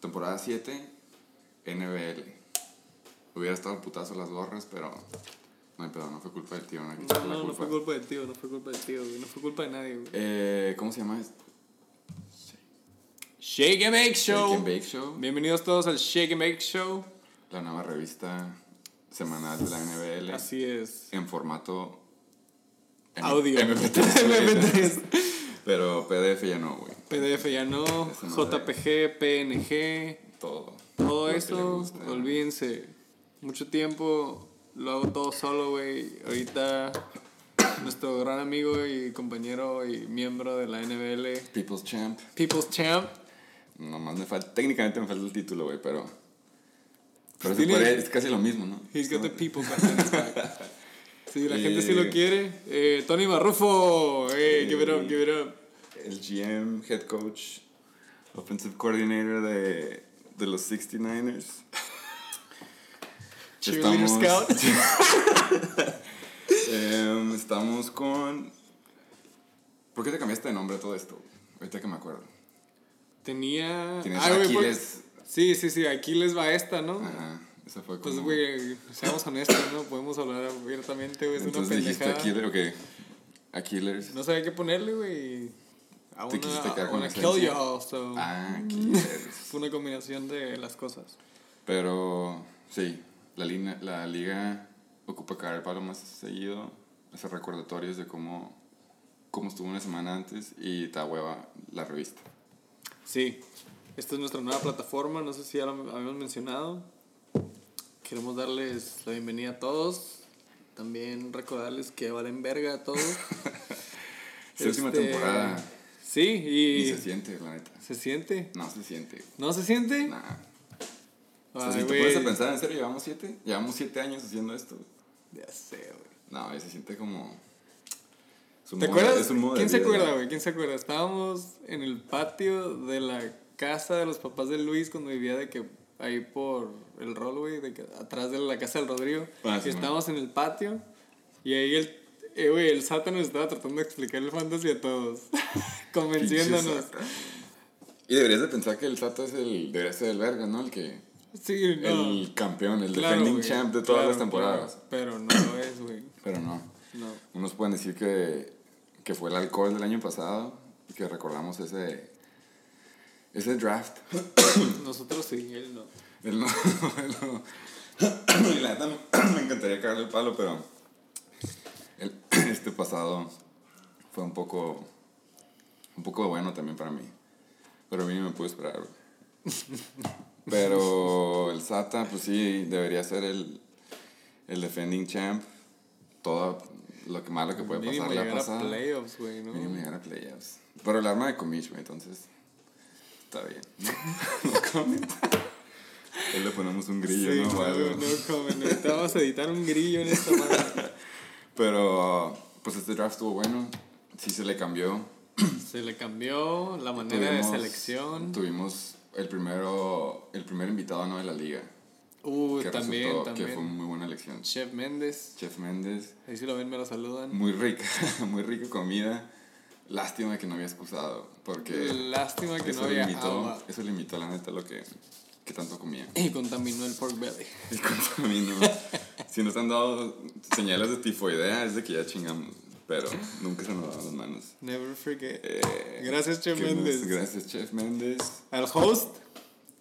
Temporada 7, NBL. Hubiera estado putazo las gorras, pero no hay pedo, no fue culpa del tío. No, No, fue culpa del tío, no fue culpa del tío. No fue culpa de nadie, güey. Eh, ¿Cómo se llama esto? Shake and Bake Show. Shake and Bake Show. Bienvenidos todos al Shake and Bake Show. La nueva revista semanal de la NBL. Así es. En formato... M- Audio. MP3. güey. MP3. Pero PDF ya no, güey. PDF ya no. JPG, PNG. Todo. Todo eso, olvídense. Mucho tiempo lo hago todo solo, güey. Ahorita nuestro gran amigo y compañero y miembro de la NBL, People's Champ. People's Champ. Nomás me falta... Técnicamente me falta el título, güey, pero... Pero Tiene- puede- es casi lo mismo, ¿no? He's got the people back. Sí, la gente sí lo quiere. Eh, Tony Barrufo, eh, give it up, give it up. El GM, head coach, offensive coordinator de, de los 69ers. Cheerleader Scout. Em, estamos con... ¿Por qué te cambiaste de nombre a todo esto? Ahorita que me acuerdo. Tenía. Tienes Ah, güey, Aquiles. pues- Sí, sí, sí, aquí les va esta, ¿no? Ajá, eso fue como... Pues, güey, seamos honestos, ¿no? Podemos hablar abiertamente, güey. Es una Entonces dijiste pendejada. Aquiles, ok. Aquiles. No sabía qué ponerle, güey. I Te quisiste quedar wanna, I con wanna la kill esencia. y'all, so. Ah. Fue una combinación de las cosas. Pero sí, la, línea, la liga ocupa caer el palo más seguido, hacer recordatorios de cómo, cómo estuvo una semana antes y te hueva la revista. Sí, esta es nuestra nueva plataforma, no sé si ya lo habíamos mencionado. Queremos darles la bienvenida a todos. También recordarles que valen verga a todos. Séptima Este, temporada. Sí, y Ni se siente, la neta. ¿Se siente? No se siente. ¿No se siente? Nah. O sea, Ay, si te puedes pensar, ¿en serio llevamos siete? Llevamos siete años haciendo esto. Ya sé, güey. No, y se siente como... ¿Te modo- acuerdas? ¿Quién se acuerda, güey? ¿Quién se acuerda? Estábamos en el patio de la casa de los papás de Luis cuando vivía de que ahí por el rol, güey, de que atrás de la casa del Rodrigo. Ah, y sí, estábamos en el patio y ahí el, eh, güey, el Satan nos estaba tratando de explicar el fantasy a todos, convenciéndonos. Y deberías de pensar que el Sato es el... Debería ser el verga, ¿no? El que... Sí, no. El campeón, el Claro, defending champ de todas claro, las temporadas. claro, pero no lo es, güey. Pero no. No. Unos pueden decir que, que fue el alcohol del año pasado y que recordamos ese, ese draft. Nosotros sí, él no. Él no, él no. Y la neta me encantaría cagarle el palo, pero el- este pasado fue un poco, un poco bueno también para mí. Pero a mí me pude esperar. güey. Pero el Sata, pues sí, debería ser el, el defending champ. Todo lo que malo que puede Mínimo pasar la llegar a playoffs, güey, ¿no? Mínimo llegar a playoffs. Pero el arma de Comish, güey, entonces. Está bien. No, comment. Ahí le ponemos un grillo, Sí, ¿no? No, algo. no, como necesitábamos editar un grillo en esta madre. Pero, pues este draft estuvo bueno. Sí se le cambió. Se le cambió la manera de selección. Tuvimos el primero, el primer invitado ¿no? de la liga. Uh, que también, resultó también. que fue muy buena elección. Chef Méndez. Chef Méndez. Ahí si lo ven, me lo saludan. Muy rica, muy rica comida. Lástima que no había excusado. Porque Lástima que eso, no había limitó, agua. eso limitó la neta lo que, que tanto comía. Y contaminó el pork belly. El contamino. si nos han dado señales de tifoidea es de que ya chingamos. Pero nunca se nos dan las manos. Never forget. Eh, Gracias, Chef. Méndez. Gracias, Chef Méndez. Al host,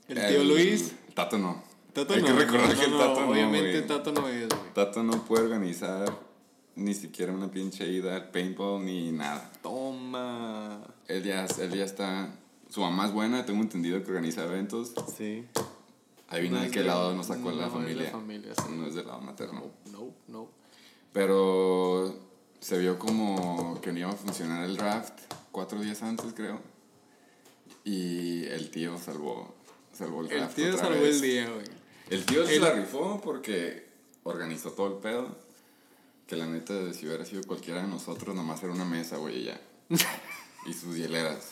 el tío Luis. Tato no. Tato Hay no. que recordar no, que el no, Tato no. Obviamente güey. Tato no es, güey. Tato no puede organizar ni siquiera una pinche ida al paintball ni nada. Toma. Él ya, él ya está. Su mamá es buena, tengo entendido que organiza eventos. Sí. Adivina No de qué lado nos sacó no la es de familia. familia, sí. No es del lado materno. No, no. Pero se vio como que no iba a funcionar el draft cuatro días antes, creo. Y el tío salvó, salvó el El draft. tío otra salvó vez. el día, güey. El tío se El- la rifó porque organizó todo el pedo. Que la neta, si hubiera sido cualquiera de nosotros, nomás era una mesa, güey, y ya. y sus hieleras.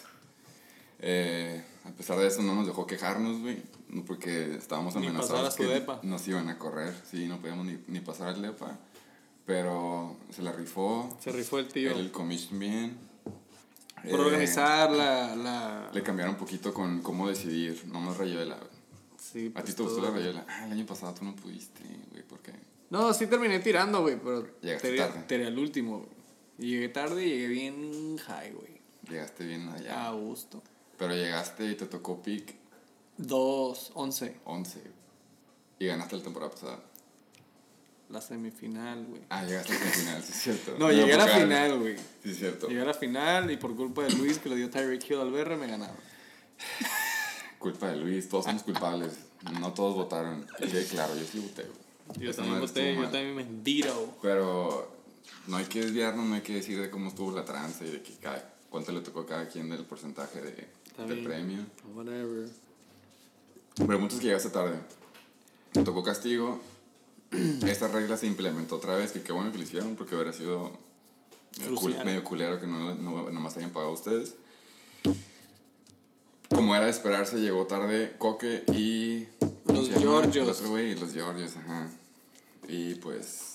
Eh, a pesar de eso, no nos dejó quejarnos, güey. no Porque estábamos Ni amenazados pasar a su que depa. nos iban a correr. Sí, no podíamos ni, ni pasar al depa. Pero se la rifó. Se rifó el tío. El commission bien. Por Eh, organizar la, la... Le cambiaron un poquito con cómo decidir, no más rayuela. Sí, ¿A pues, ti te gustó todo. la rayuela? Ah, el año pasado tú no pudiste, güey, ¿por qué? No, sí terminé tirando, güey, pero Llegaste tarde. tiré al último, güey. Y llegué tarde y llegué bien high, güey. Llegaste bien allá. A gusto. Pero llegaste y te tocó pick 2, 11, 11. Y ganaste la temporada pasada. La semifinal, güey. Ah, llegaste a la final, sí es cierto. No, llegué a la final, güey. Sí es cierto. Llegué a la final y por culpa de Luis que le dio Tyreek Hill al BR me ganaron. Culpa de Luis, todos somos culpables. No todos votaron. Claro, yo sí voté, güey. Yo también voté, yo también mendito. Pero no hay que desviarnos, no hay que decir de cómo estuvo la tranza y de que cada, cuánto le tocó a cada quien del porcentaje de, del premio. Whatever. Pero muchos que llegaste tarde. Me tocó castigo. Esta regla se implementó otra vez, que qué bueno que lo hicieron, porque hubiera sido cul- Crucial. medio culero que no, no, nomás hayan pagado ustedes. Como era de esperarse, llegó tarde Coque y... ¿cómo Los? Georgios. El otro güey, los Georgios, ajá. Y pues...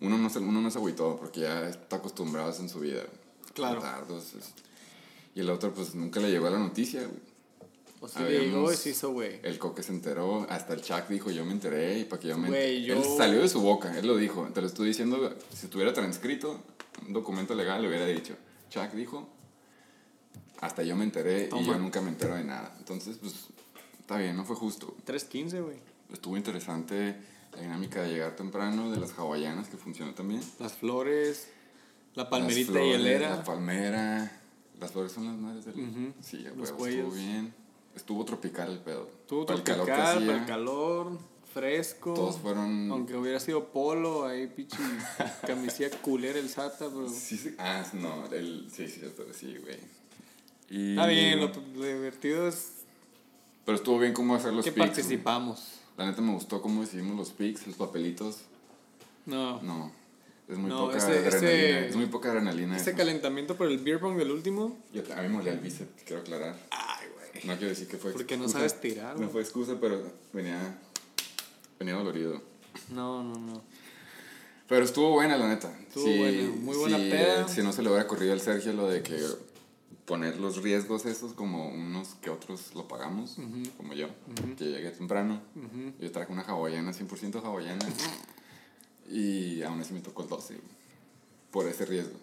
Uno no, se, uno no se agüitó porque ya está acostumbrado a eso en su vida. Claro. Tardos, y el otro pues nunca le llegó a la noticia, güey. O sea, llegó y se hizo, güey. El coque se enteró, hasta el Chuck dijo, yo me enteré y para que yo me Güey, enteré. yo- Él salió de su boca, él lo dijo. Te lo estoy diciendo, si estuviera transcrito, un documento legal le hubiera dicho. Chuck dijo, hasta yo me enteré y Toma. yo nunca me entero de nada. Entonces, pues, está bien, no fue justo. 3.15, güey. Estuvo interesante la dinámica de llegar temprano, de las hawaianas, que funcionó también. Las flores, la Las palmerita flores, y hielera. La palmera. Las flores son las madres del... Sí, a Los huevo, cuellos. estuvo bien. Estuvo tropical el pedo. Estuvo Para el calor tropical, que para el calor, fresco. Todos fueron... Aunque hubiera sido polo, ahí pinche camisilla culera el SATA, pero... Sí, sí. Ah, no, el, sí, sí, sí, güey. Y- Está bien, lo, lo divertido es Pero estuvo bien cómo hacer los que picks. participamos. güey. La neta me gustó cómo decidimos los picks, los papelitos. No, No, es muy No, poca ese- adrenalina. ese- es muy poca adrenalina. ese eso. calentamiento por el beer pong del último. Yo, a mí me molía el bíceps, quiero aclarar. Ay, güey. No quiero decir que fue Porque no excusa. sabes tirar, No fue excusa, pero venía, venía dolorido. No, no, no. Pero estuvo buena, la neta. Estuvo buena, muy buena sí, peda. eh, Si no se le hubiera ocurrido al Sergio lo de que poner los riesgos esos como unos que otros lo pagamos, como yo, que llegué temprano. Yo traje una hawaiana, 100% hawaiana. y aún así me tocó el 12, por ese riesgo.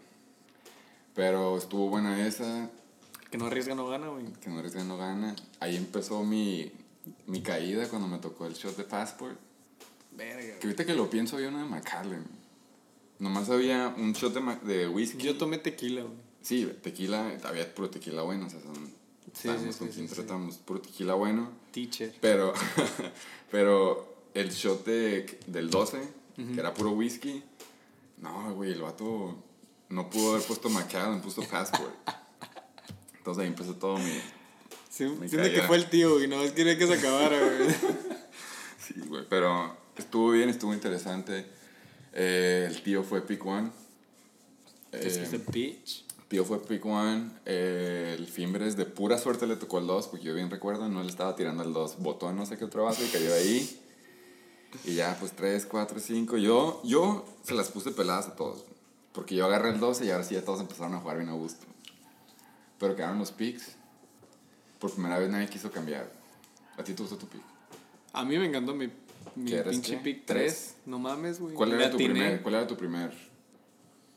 Pero estuvo buena esa, Que no arriesga, no gana, güey. que no arriesga no gana. Ahí empezó mi, mi caída cuando me tocó el shot de Passport. Verga. Que ahorita que lo pienso había uno de Macallan. Nomás había un shot de, de whisky. Yo tomé tequila, güey. Sí, tequila, había puro tequila bueno, o sea, son... Sí, sí, con sí. tratamos, puro tequila bueno. Teacher. Pero, pero el shot de, del 12, que era puro whisky, no, güey, el vato no pudo haber puesto Macallan, puso Passport. Entonces ahí empezó todo mi... Sí, siento que fue el tío, güey. No más quería que se acabara, güey. Sí, güey, pero estuvo bien, estuvo interesante. Eh, el tío fue pick one. Es que Eh, es a bitch. Tío fue pick one, eh, el Fimbres de pura suerte le tocó el 2, porque yo bien recuerdo, no le estaba tirando el 2, botó a no sé qué otro vaso y cayó ahí. Y ya, pues 3, 4, 5. Yo, yo se las puse peladas a todos, porque yo agarré el 12 y ahora sí ya todos empezaron a jugar bien a gusto. Pero quedaron los picks. Por primera vez nadie quiso cambiar. ¿A ti te gustó tu pick? A mí me encantó mi, mi ¿Qué eres, pinche qué? pick ¿Tres? 3. No mames, güey. ¿Cuál era, tu primer, ¿Cuál era tu primer?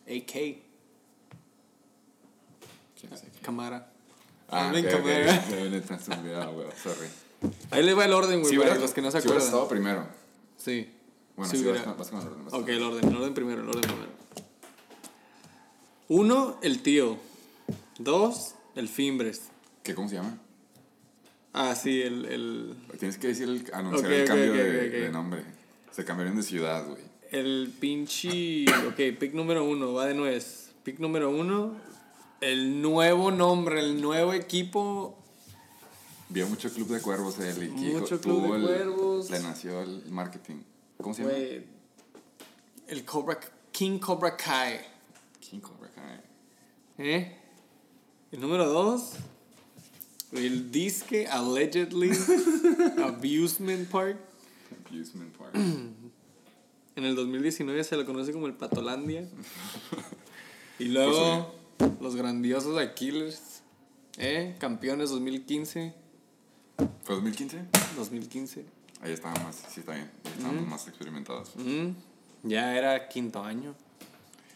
AK. ¿Quién es aquí? Cámara. Ah, sorry. Ahí le va el orden, güey, Si para hubieras- los que no se si acuerdan. estado primero. Sí. Bueno, Si sí, hubiera- vas, vas con el orden. vas Ok, el el orden, el orden primero, el orden primero. Uno, el tío. Dos, el Fimbres. ¿Qué, ¿Cómo se llama? Ah, sí, el, el, Tienes que decir el, anunciar Ok, el cambio de, nombre. Se cambiaron de ciudad, güey. el pinche... Ok, pick número uno, va de nuez. Pick número uno, el nuevo nombre, el nuevo equipo. Vio mucho Club de Cuervos él y que Mucho tuvo Club de el- Cuervos. Le nació el marketing. ¿Cómo se llama? Güey, el Cobra... King Cobra Kai. King Cobra Kai. ¿Eh? El número dos, el disque allegedly abusement park. Abusement Park. En el 2019 se lo conoce como el Patolandia. Y luego Los grandiosos Aquiles. ¿Eh? Campeones 2015. ¿Fue 2015? 2015. Ahí estaba más, sí está bien. Ahí Estábamos más experimentados. Mm, ya era quinto año.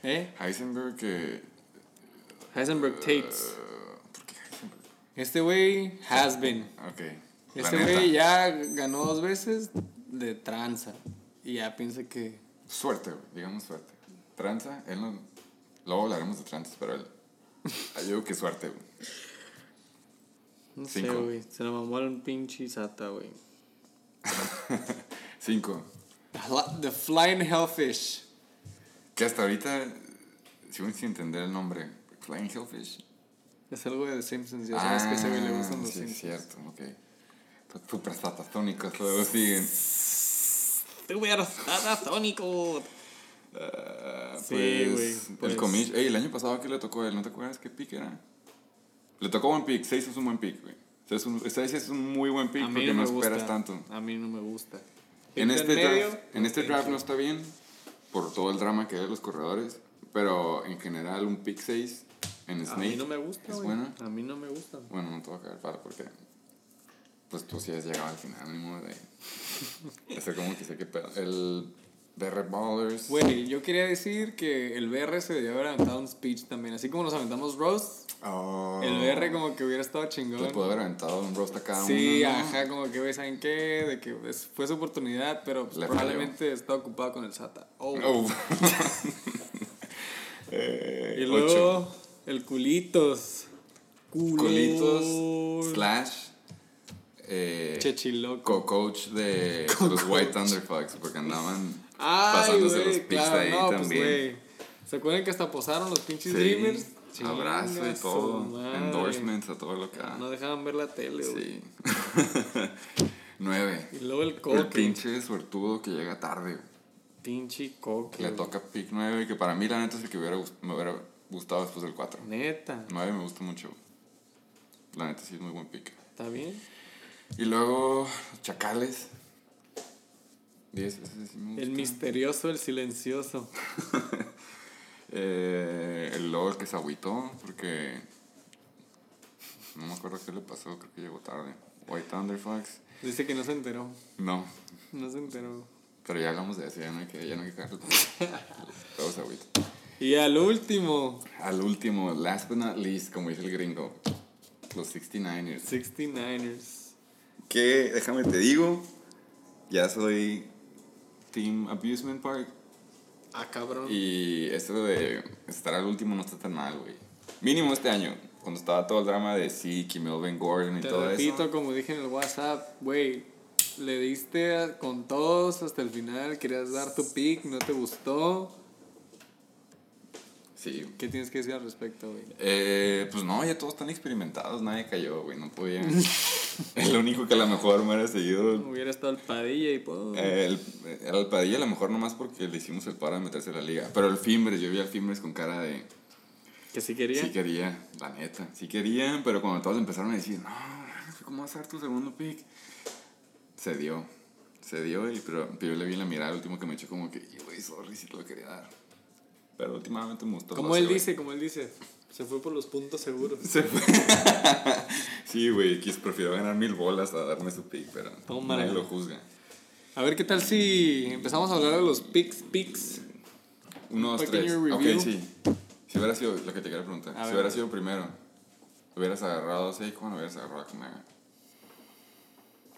¿Eh? Heisenberg que... Heisenberg Tates. eh, ¿Por qué Heisenberg? Este güey has been. Ok. La Este güey ya ganó dos veces de tranza. Y ya piensa que. Suerte, güey, digamos suerte. Tranza, él no... Luego hablaremos de tranzas, pero él... Yo digo que suerte, güey. No sé, Cinco. güey. Se lo mamó al pinche Sata, güey. Cinco. The Flying Hellfish. Que hasta ahorita sigo sin entender el nombre. Flying Hellfish. Es algo de The Simpsons. Ya sabes que a ese güey le gustan los Ah, sí, es Simpsons. cierto, ok. Super satatónicos, luego siguen. Super Satasónico. Ah, Sí, pues, güey, pues. El comic. Ey, el año pasado que le tocó a él, ¿no te acuerdas qué pick era? Le tocó buen pick, 6 es un buen pick, güey. Es ese es un muy buen pick A mí porque no no, me gusta. esperas tanto. A mí no me gusta. En este, medio, draft, en este draft no está bien por todo el drama que hay de los corredores, pero en general un pick 6 en A Snake mí no me gusta, es bueno. A mí no me gusta. Bueno, no te voy a caer para porque pues tú sí has llegado al final, ni modo de, ser como que sé qué pedo. El BR Ballers. Güey, yo quería decir que el BR se debió haber aventado un speech también. Así como nos aventamos roast, Oh, el BR como que hubiera estado Le chingón. puedo haber aventado un roast a cada Sí, uno. ¿no? ajá, como que, ¿saben qué? De que fue su oportunidad, pero pues, Le probablemente está ocupado con el SATA. Oh. Oh. Eh, y ocho. El culitos. Culos. Colitos slash eh, Chechiloco. co-coach de los White Thunderfucks porque andaban Ay, pasándose los picks claro, ahí no, pues, también. güey. ¿Se acuerdan que hasta posaron los pinches Sí, Dreamers? abrazo y todo, madre. endorsements a todo lo que. No dejaban ver la tele, güey. Sí. Nueve. Y luego el El coque. pinche suertudo que llega tarde. güey. Pinche coque. Le toca pick 9, que para mí la neta es el que hubiera, me hubiera gustado después del 4. Neta. 9 me gusta mucho. La neta sí es muy buen pick. ¿Está bien? Y luego, Chacales. 10, ese sí me gusta. El misterioso, el silencioso. Eh, el el que se agüitó, porque. No me acuerdo qué le pasó, creo que llegó tarde. White Thunderfucks. Dice que no se enteró. No, No se enteró. pero ya hablamos de eso, ya no hay que, ya no hay que cagarlo. Luego se agüita. Y al último, Al último, last but not least, como dice el gringo, los 69ers. 69ers. Que, déjame te digo, ya soy Team Abusement Park. Ah, cabrón. Y esto de estar al último no está tan mal, güey. Mínimo este año, cuando estaba todo el drama de Zeke y Melvin Gordon y Te todo repito, eso. como dije en el WhatsApp, güey, le diste con todos hasta el final, querías dar tu pick, no te gustó. Sí. ¿Qué tienes que decir al respecto, güey? Eh, pues no, ya todos están experimentados, nadie cayó, güey, no podía. el único que a lo mejor me hubiera seguido Hubiera estado el Padilla y todo. Eh, el, era el Padilla a lo mejor nomás porque le hicimos el paro de meterse a la liga. Pero el Fimbres, yo vi al Fimbres con cara de... que sí quería. Sí quería, la neta. Sí querían, pero cuando todos empezaron a decir, no, ¿cómo vas a dar tu segundo pick? Se dio. Se dio, y, pero, pero yo le vi en la mirada el último que me echó como que, "Y, güey, sorry, sí te lo quería dar. Pero últimamente me gustó. como él dice, como él dice, se fue por los puntos seguros. Se fue. sí, güey, quis prefirió ganar mil bolas a darme su pick, pero Tómala. nadie lo juzga. A ver qué tal si empezamos a hablar de los picks, picks. Uno, dos, tres. Ok, sí. Si hubiera sido, lo que te quería preguntar, A si ver. hubiera sido primero, ¿hubieras agarrado a Saquon o hubieras agarrado a Kunaga?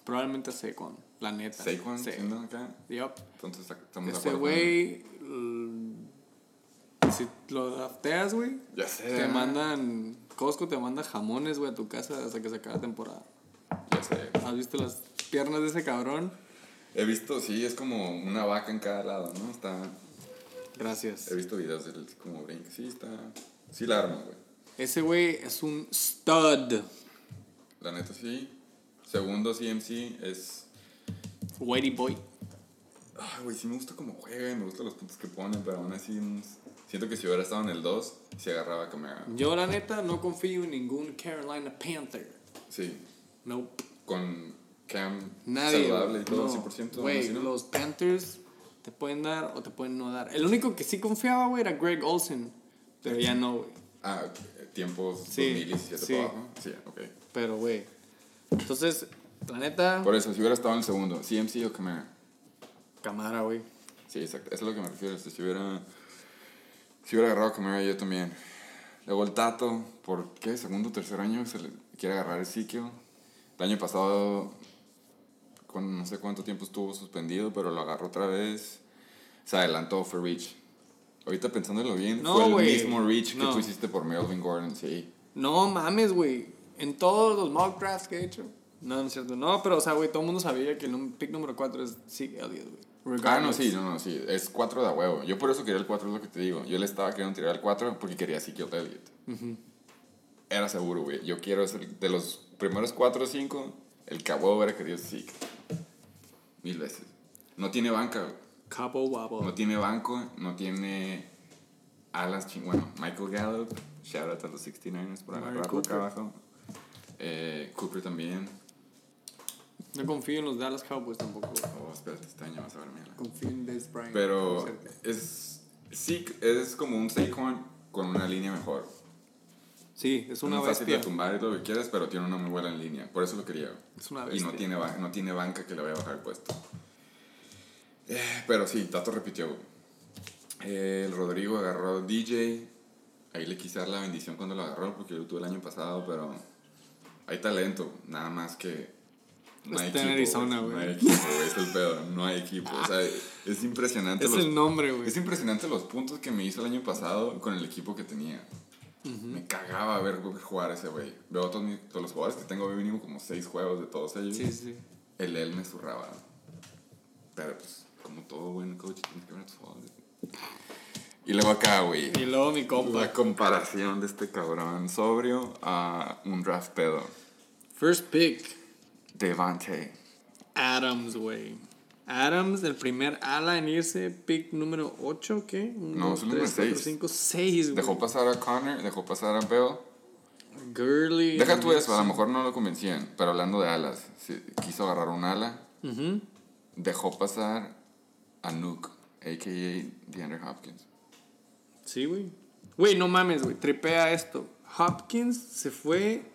Probablemente Saquon, la neta. Saquon, Sí. siendo acá, Yup. entonces estamos acuerdo. güey, si lo drafteas, güey, Ya sé. te mandan, Costco te manda jamones, güey, a tu casa hasta que se acabe la temporada. Ya sé. ¿Has visto las piernas de ese cabrón? He visto, sí, es como una vaca en cada lado, ¿no? Está, Gracias. he visto videos de él como brinca. Sí, está, sí la arma, güey. Ese güey es un stud. La neta, sí. Segundo CMC es... Whitey boy. Ay, güey, sí me gusta cómo juega y me gustan los puntos que ponen, pero aún así siento que si hubiera estado en el 2, se agarraba a Kunaga. Yo, la neta, no confío en ningún Carolina Panther. Sí, Nope. con Cam Nadie. saludable y todo, no. 100%. Güey, aún así, ¿no? los Panthers te pueden dar o te pueden no dar. El único que sí confiaba, güey, era Greg Olsen. Pero ya no, güey. Ah, tiempos Sí, 2017 sí. para abajo. Sí, ok. Pero, güey. Entonces, la neta, Por eso, si hubiera estado en el segundo, CMC o Camara. Camara, güey. Sí, exacto. Eso es lo que me refiero. Si hubiera, si hubiera agarrado a Camara, yo también. Luego el Tato, ¿por qué? Segundo o tercer año se le quiere agarrar el Ezekiel. El año pasado, con no sé cuánto tiempo estuvo suspendido, pero lo agarró otra vez. Se adelantó, fue Reach. Ahorita pensándolo bien, No, fue el mismo que No. tú hiciste por Melvin Gordon, sí. No mames, güey. En todos los mock drafts que he hecho. No, no es cierto. No, pero, o sea, güey, todo el mundo sabía que el pick número 4 es Zeke Elliott, güey. Ah, no, Regardless. sí, no, no, sí. Es 4 de huevo. Yo por eso quería el 4, es lo que te digo. Yo le estaba queriendo tirar el 4 porque quería Ezekiel Elliott. Era seguro, güey. Yo quiero ser de los primeros 4 o 5, el que a huevo hubiera querido Zeke. Mil veces. No tiene banca, güey. Cabo Wabo. No tiene banco, no tiene alas ching... Bueno, Michael Gallup, shout out a los 69ers por agarrarlo acá abajo. Eh, Cooper también. No confío en los Dallas Cowboys tampoco. Oh, espérate, este año vas a ver, mira. Confío en Des Bryant. Pero es. Sí, es como un Saquon con una línea mejor. Sí, es una Muy fácil de bestia. tumbar y todo lo que quieras, pero tiene una muy buena línea. Por eso lo quería. Es una Y bestia. no tiene, no tiene banca que le vaya a bajar el puesto. Eh, pero sí, Tato repitió. Eh, el Rodrigo agarró DJ. Ahí le quise dar la bendición cuando lo agarró, porque yo lo tuve el año pasado, pero hay talento. Nada más que. No hay Está en equipo, Arizona, güey. No hay equipo, güey. Es el pedo. No hay equipo. O sea, es impresionante. Es los- el nombre, güey. es impresionante los puntos que me hizo el año pasado con el equipo que tenía. Me cagaba ver jugar a ese güey. Veo todos, mis- todos los jugadores que tengo, mínimo como seis juegos de todos ellos. Sí, sí. El él me zurraba. Pero pues, como todo buen coach, tienes que ver a tus jugadores. Y luego acá, güey. Y luego mi compa. La comparación de este cabrón sobrio a un draft pedo. First pick. Devante. Adams, güey. Adams, el primer ala en irse, pick número 8, ¿qué? No, es el número seis. 5, 6, güey. Dejó pasar a Connor, dejó pasar a Bell. Girly. Deja tú eso, a lo mejor no lo convencían, pero hablando de alas, quiso agarrar un ala, dejó pasar a Nuke, a.k.a. DeAndre Hopkins. Sí, güey. Güey, no mames, güey. Tripea esto. Hopkins se fue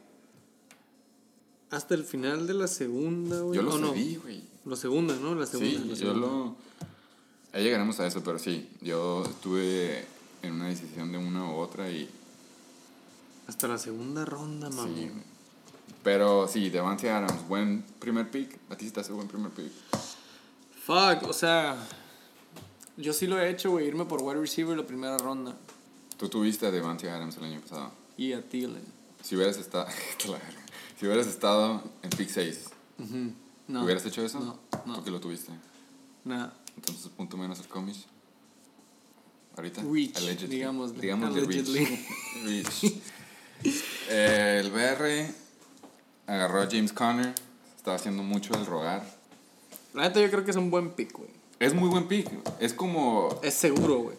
hasta el final de la segunda, güey. Yo lo ¿O no? güey. La segunda, ¿no? La segunda. Sí, la yo segunda. lo... Ahí llegaremos a eso, pero sí, yo estuve en una decisión de una u otra y Hasta la segunda ronda, mamá. sí. Pero sí, Devante Adams, buen primer pick. A ti sí te hace buen primer pick. Fuck, o sea. Yo sí lo he hecho, güey. Irme por wide receiver la primera ronda. Tú tuviste a Devante Adams el año pasado. Y a Thielen. Si hubieras estado... claro. Si hubieras estado en pick 6, Ujú. No. ¿hubieras hecho eso? No, no. ¿Por qué lo tuviste? Nada. Entonces, punto menos el comish. Ahorita. Reach, Allegedly. digámosle. Digámosle Allegedly. Reach. Reach. Eh, el BR agarró a James Conner. Estaba haciendo mucho el rogar. La neta, yo creo que es un buen pick, güey. Es muy buen pick. Es como. Es seguro, güey.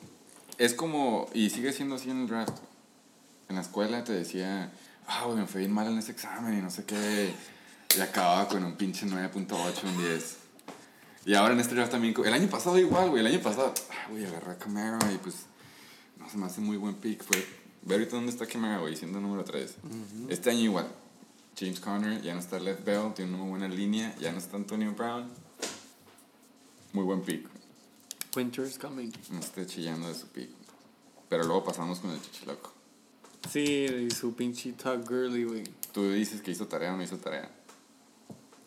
Es como. Y sigue siendo así en el draft. En la escuela te decía. Ah, güey, me fue bien mal en ese examen y no sé qué. Y acababa con un pinche 9.8, un 10. Y ahora en este draft también. El año pasado igual, güey. El año pasado. Ah, güey, agarré a Camara y pues. No se me hace muy buen pick. Fue. Ve ahorita dónde está Camara, güey, siendo número 3. Este año igual. James Conner, ya no está Left Bell, tiene una muy buena línea. Ya no está Antonio Brown. Muy buen pick. Winter's coming. No esté chillando de su pick. Pero luego pasamos con el chichiloco. Sí, y su pinche Tug Gurley, güey. Tú dices que hizo tarea o no hizo tarea.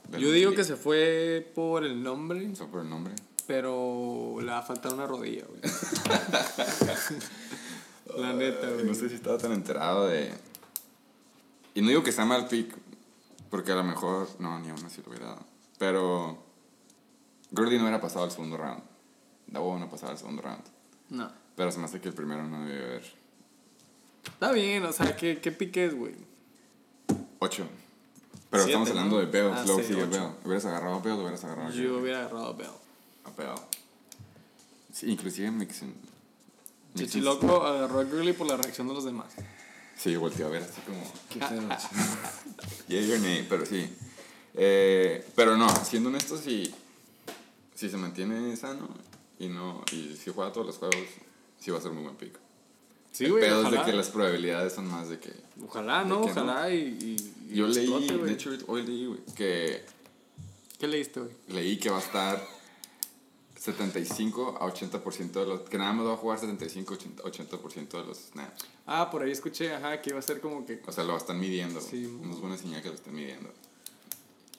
Del- Yo digo que se fue por el nombre, ¿Fue por el nombre? pero le va a faltar una rodilla, güey. La neta, güey. No sé si estaba tan enterado de. Y no digo que sea mal pick, porque a lo mejor. No, ni aún así lo hubiera dado. Pero. Gurley no hubiera pasado al segundo round. Davo no pasaba al segundo round. No. Pero se me hace que el primero no debe haber. Está bien, o sea, ¿qué, qué pique es, güey? 8. Pero Siete, estamos hablando ¿no? de Bell. Ah, luego sí, sigue ocho. Bell. ¿Hubieras agarrado a Bell o hubieras agarrado a Yo hubiera agarrado a Bell. A Bell. Sí, inclusive Mixon. Chichiloco agarró a Gurley por la reacción de los demás. Sí, volteó a ver así como. ¿Qué pedo? yeah, your name, pero sí. Eh, pero no, siendo honesto, si, si se mantiene sano y no y si juega todos los juegos, sí va a ser muy buen pick. Sí, el güey, pedo es de que las probabilidades son más de que... Ojalá, ¿no? ¿De no? Ojalá y, y, y Yo leí, explote, güey. de hecho, hoy leí, güey, que ¿Qué leíste, güey? leí que va a estar 75 a 80% de los... Que nada más va a jugar 75 a 80% de los snaps. Ah, por ahí escuché, ajá, que iba a ser como que... O sea, lo están midiendo. Sí. No es buena señal que lo estén midiendo.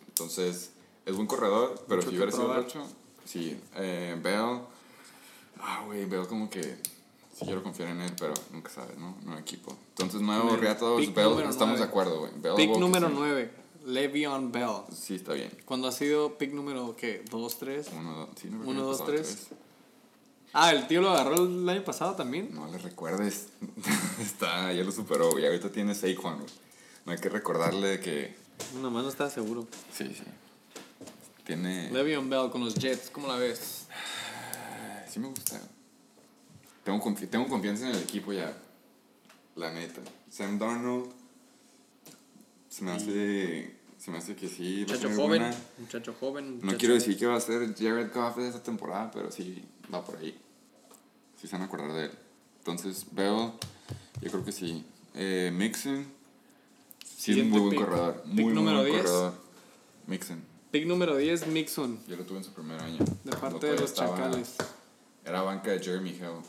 Entonces, es buen corredor, pero Mucho si que hubiera sido probar. Rocho, sí. Eh, Bell, ah, güey, Bell como que sí quiero confiar en él, pero nunca sabes, ¿no? No equipo. Entonces, nuevo Bueno, reato, pick Bell, estamos nueve. de acuerdo, güey. Pick número 9, Le'Veon Bell. Sí, está bien. Cuando ha sido pick número, ¿qué? ¿2, 3? Uno, dos, sí, no Uno, recuerdo dos, pasado tres. otra vez. Ah, el tío lo agarró el año pasado también. No le recuerdes. está, ya lo superó, güey. Ahorita tiene Saquon, güey. No hay que recordarle que... Nomás no estaba seguro. Sí, sí. Tiene... Le'Veon Bell con los Jets, ¿cómo la ves? Sí me gusta. Tengo, confi- tengo confianza en el equipo ya. La neta. Sam Darnold. Se me hace. Se me hace que sí. va a Muchacho ser joven, buena. muchacho joven. No quiero decir que va a ser Jared Goff de esta temporada, pero sí va por ahí. Sí se van a acordar de él. Entonces, Bell, yo creo que sí. Eh, Mixon. Sí, es muy buen pick. corredor. Pick Muy, muy número buen 10. corredor. Mixon. Pick número 10, Mixon, Yo lo tuve en su primer año. de parte de los estaba- Chacales. Era banca de Jeremy Hill.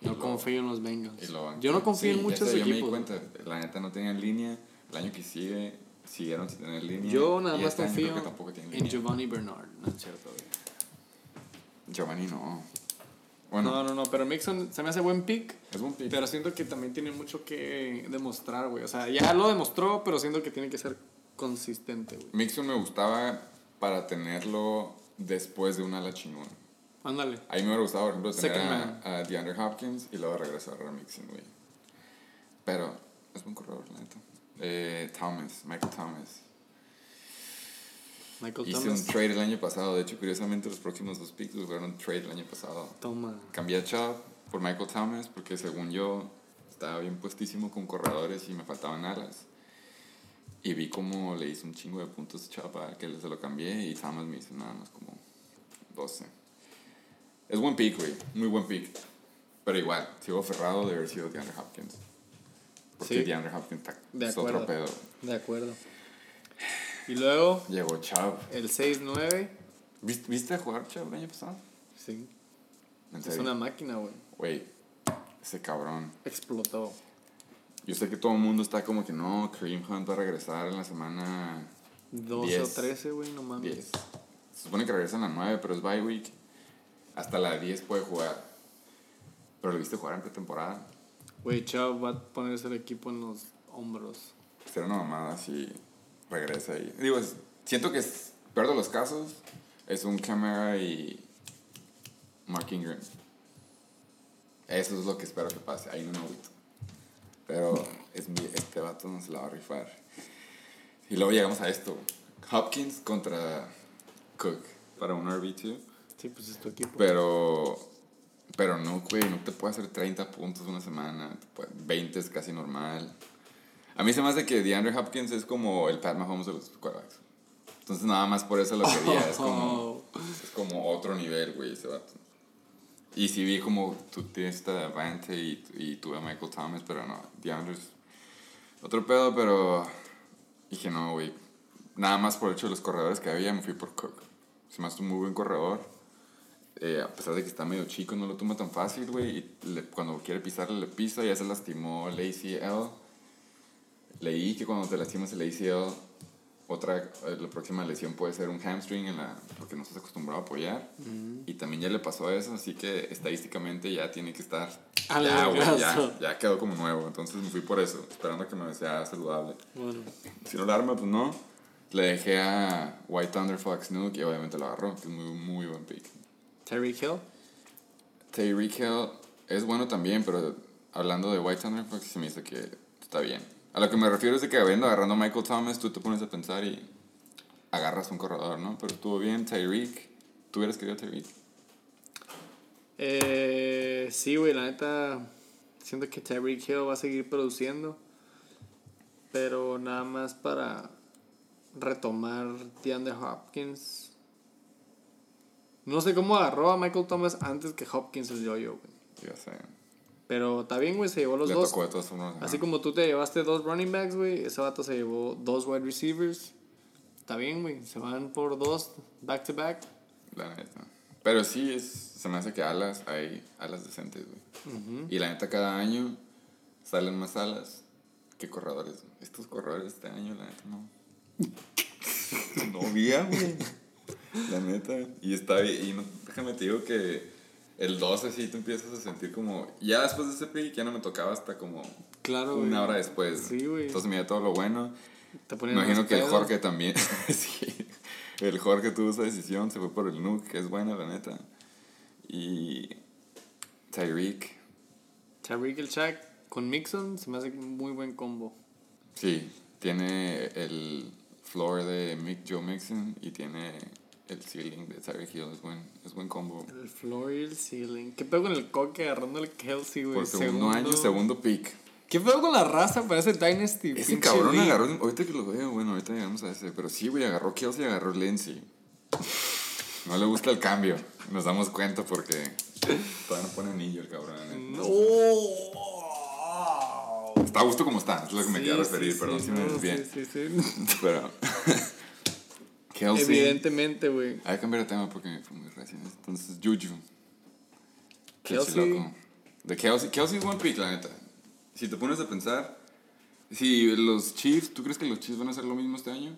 No lo- confío en los Bengals. Yo no confío Sí, en muchos ese yo me di equipos. cuenta. La neta no tenían línea. El año que sigue siguieron sin tener línea. Yo nada más este confío en línea. Giovanni Bernard. No es cierto, güey. Giovanni no. Bueno, No, no, no, pero Mixon se me hace buen pick. es buen pick. Pero siento que también tiene mucho que demostrar, güey. O sea, ya lo demostró, pero siento que tiene que ser consistente, güey. Mixon me gustaba para tenerlo después de una ala chingona. Ándale. A mí me hubiera gustado, por ejemplo, tener Second a, a DeAndre Hopkins y luego regresar a Mixon, güey. Pero es buen corredor, la neta. Eh, Thomas, Michael Thomas. Michael Hice Thomas. un trade el año pasado. De hecho, curiosamente, los próximos dos picks fueron trade el año pasado. Toma. Cambié a Chubb por Michael Thomas porque según yo estaba bien puestísimo con corredores y me faltaban alas. Y vi como le hice un chingo de puntos a Chubb a que se lo cambié y Thomas me hizo nada más como 12. Es buen pick, güey. Muy buen pick. Pero igual, sigo aferrado de haber sido DeAndre Hopkins. Porque Sí. DeAndre Hopkins está, De es otro pedo. De acuerdo. Y luego, Llegó Chubb. el 6-9. ¿Viste, ¿Viste a jugar Chubb el año pasado? Sí. ¿En Es una máquina, güey. Güey, ese cabrón. Explotó. Yo sé que todo el mundo está como que no, Kareem Hunt va a regresar en la semana 12 o 10. 13, güey, no mames. 10. Se supone que regresa en la 9, pero es bye week. Hasta la 10 puede jugar. Pero lo viste jugar en pretemporada. Güey, Chubb va a ponerse el equipo en los hombros. Será una mamada si regresa ahí. Digo, es- siento que es, peor de los casos, es un Camara y Mark Ingram. Eso es lo que espero que pase. Ahí no me agüito. Pero es mi, este vato no se la va a rifar. Y luego llegamos a esto. Hopkins contra Cook para un RB2. Sí, pues es tu equipo. Pero, pero no, güey, no te puede hacer 30 puntos una semana. te puede- 20 es casi normal. A mí se me hace que DeAndre Hopkins es como el Pat Mahomes de los quarterbacks. Entonces nada más por eso lo quería. Es como, es como otro nivel, güey, ese vato. Y sí vi como tú tienes esta Davante y, y tuve a Michael Thomas, pero no, DeAndre es otro pedo, pero dije no, güey. Nada más por el hecho de los corredores que había, me fui por Cook. Se me hace un muy buen corredor. Eh, a pesar de que está medio chico, no lo toma tan fácil, güey. Y le- cuando quiere pisarle, le pisa. Ya se lastimó el ACL. Leí que cuando te lastimas el ACL, otra, eh, la próxima lesión puede ser un hamstring, en la, porque no estás acostumbrado a apoyar. Y también ya le pasó eso, así que estadísticamente ya tiene que estar. Al ya, güey, ya, ya quedó como nuevo. Entonces me fui por eso, esperando a que me sea saludable. Bueno, Si no la arma, pues no. Le dejé a White Thunder Fox Nuke y obviamente lo agarró, que es muy, muy buen pick. Tyreek Hill. Tyreek Hill es bueno también, pero hablando de White Thunder Fox, se me dice que está bien. A lo que me refiero es de que habiendo agarrando a Michael Thomas, tú te pones a pensar y agarras un corredor, ¿no? Pero estuvo bien, Tyreek. ¿Tú hubieras querido a Tyreek? Eh, sí, güey, la neta. Siento que Tyreek Hill va a seguir produciendo. Pero nada más para retomar DeAndre Hopkins. No sé cómo agarró a Michael Thomas antes que Hopkins el yo-yo, güey. Ya sé. Pero está bien, güey, se llevó los Le dos. tocó de todas formas. ajá. Así como tú te llevaste dos running backs, güey, ese vato se llevó dos wide receivers. Está bien, güey, se van por dos back to back. La neta. Pero sí, es, se me hace que alas, hay alas decentes, güey. Y la neta, cada año salen más alas que corredores. Estos corredores este año, la neta, no. no había, güey. La neta. Y está bien. Y no, déjame te digo que el 12 sí te empiezas a sentir como. Ya después de ese pick ya no me tocaba hasta como Claro, una hora después. Sí, güey. Entonces mira todo lo bueno. Te imagino que el. Jorge también. sí. El Jorge tuvo esa decisión, se fue por el Nuke, que es buena, la neta. Y. Tyreek. Tyreek el Shaq con Mixon se me hace muy buen combo. Sí, tiene el floor de Mick Joe Mixon y tiene el ceiling de Tyreek Hill. Es buen, es buen combo. El floor y el ceiling. ¿Qué pedo con el coque agarrando el Kelsey, güey? Por segundo, año, segundo pick. ¿Qué pedo con la raza? Parece Dynasty. Ese cabrón league. agarró. Ahorita que lo veo, bueno, ahorita llegamos a ese. Pero sí, güey, agarró Kelsey y agarró Lindsay. No le gusta el cambio. Nos damos cuenta porque todavía no pone anillo el cabrón. neta. ¡Oh! Está a gusto como está, es lo que me Sí, quería sí, referir, sí, perdón si me no, desvié. Sí, sí, sí. Pero. Kelsey. Evidentemente, güey. Hay que cambiar de tema porque fue muy recién. Entonces, Juju. Kelsey. Loco. De Kelsey. Kelsey es buen pick, la neta. Si te pones a pensar, si los Chiefs, ¿tú crees que los Chiefs van a hacer lo mismo este año?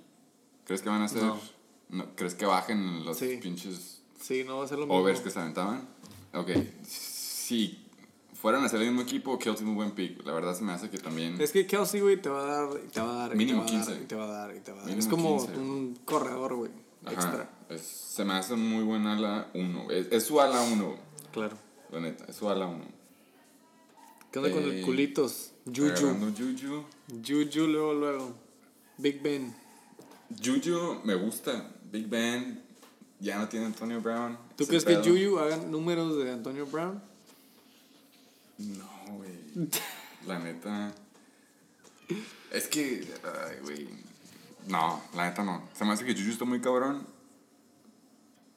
¿Crees que van a hacer? No. no, ¿Crees que bajen los Sí. pinches Sí, no va a ser lo mismo. overs que se aventaban? Ok. Si fueran a hacer el mismo equipo, Kelsey es un buen pick. La verdad se me hace que también. Es que Kelsey, güey, te va a dar, te va a dar, Mínimo te va a dar, 15. y te va a dar, y te va a dar. Es como 15. un corredor, güey, extra. es- se me hace muy buen ala 1. Es, es su ala 1, Claro. la neta. Es su ala 1. ¿Qué onda con el Eh, culitos? Juju. Juju. Juju, luego, luego. Big Ben. Juju me gusta. Big Ben ya no tiene Antonio Brown. ¿Tú crees que pedo. Juju haga números de Antonio Brown? No, güey. La neta. Es que. Ay, güey. No, la neta no. Se me hace que Juju está muy cabrón.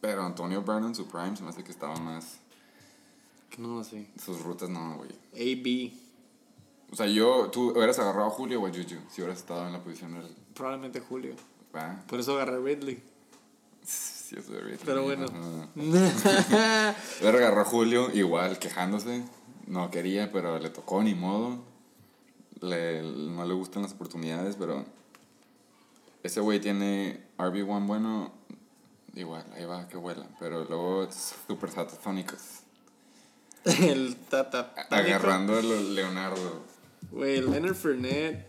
Pero Antonio Brown en su prime se me hace que estaba más. No, así. Sus rutas no, güey. AB. O sea, yo. Tú hubieras agarrado a Julio o a Juju si hubieras estado en la posición del. Probablemente Julio. ¿Va? Por eso agarré a Ridley. Sí, eso debería Pero tener, bueno. ajá. Agarrado a Julio igual quejándose. No quería, pero le tocó ni modo. Le, no le gustan las oportunidades, pero ese güey tiene RB1 bueno. Igual, ahí va que vuela. Pero luego es super satatónicos. el Tata. Agarrando a Leonardo. Güey, Leonard Fournette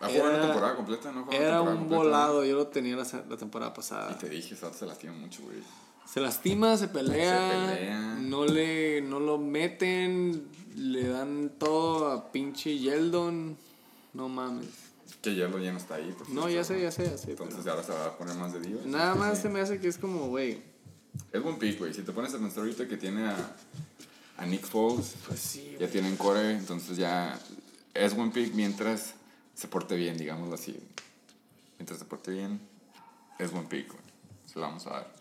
¿Ha jugado una temporada completa? ¿No? era un completa? volado. Yo lo tenía la, la temporada Y pasada. te dije, se lastima mucho, güey. Se lastima, se pelea, Se pelea. No, le, no lo meten, le dan todo a pinche Yeldon. No mames. Que ya lo ya no está ahí. No, ya sé, ya sé, ya sé. Entonces pero ahora se va a poner más de divas. Nada más sí. se me hace que es como, güey. Es buen pick, güey. Si te pones a pensar ahorita que tiene a, a Nick Foles, Pues sí, ya tienen core, entonces ya es buen pick mientras se porte bien, digámoslo así. Mientras se porte bien, es buen pick, güey. Se lo vamos a dar.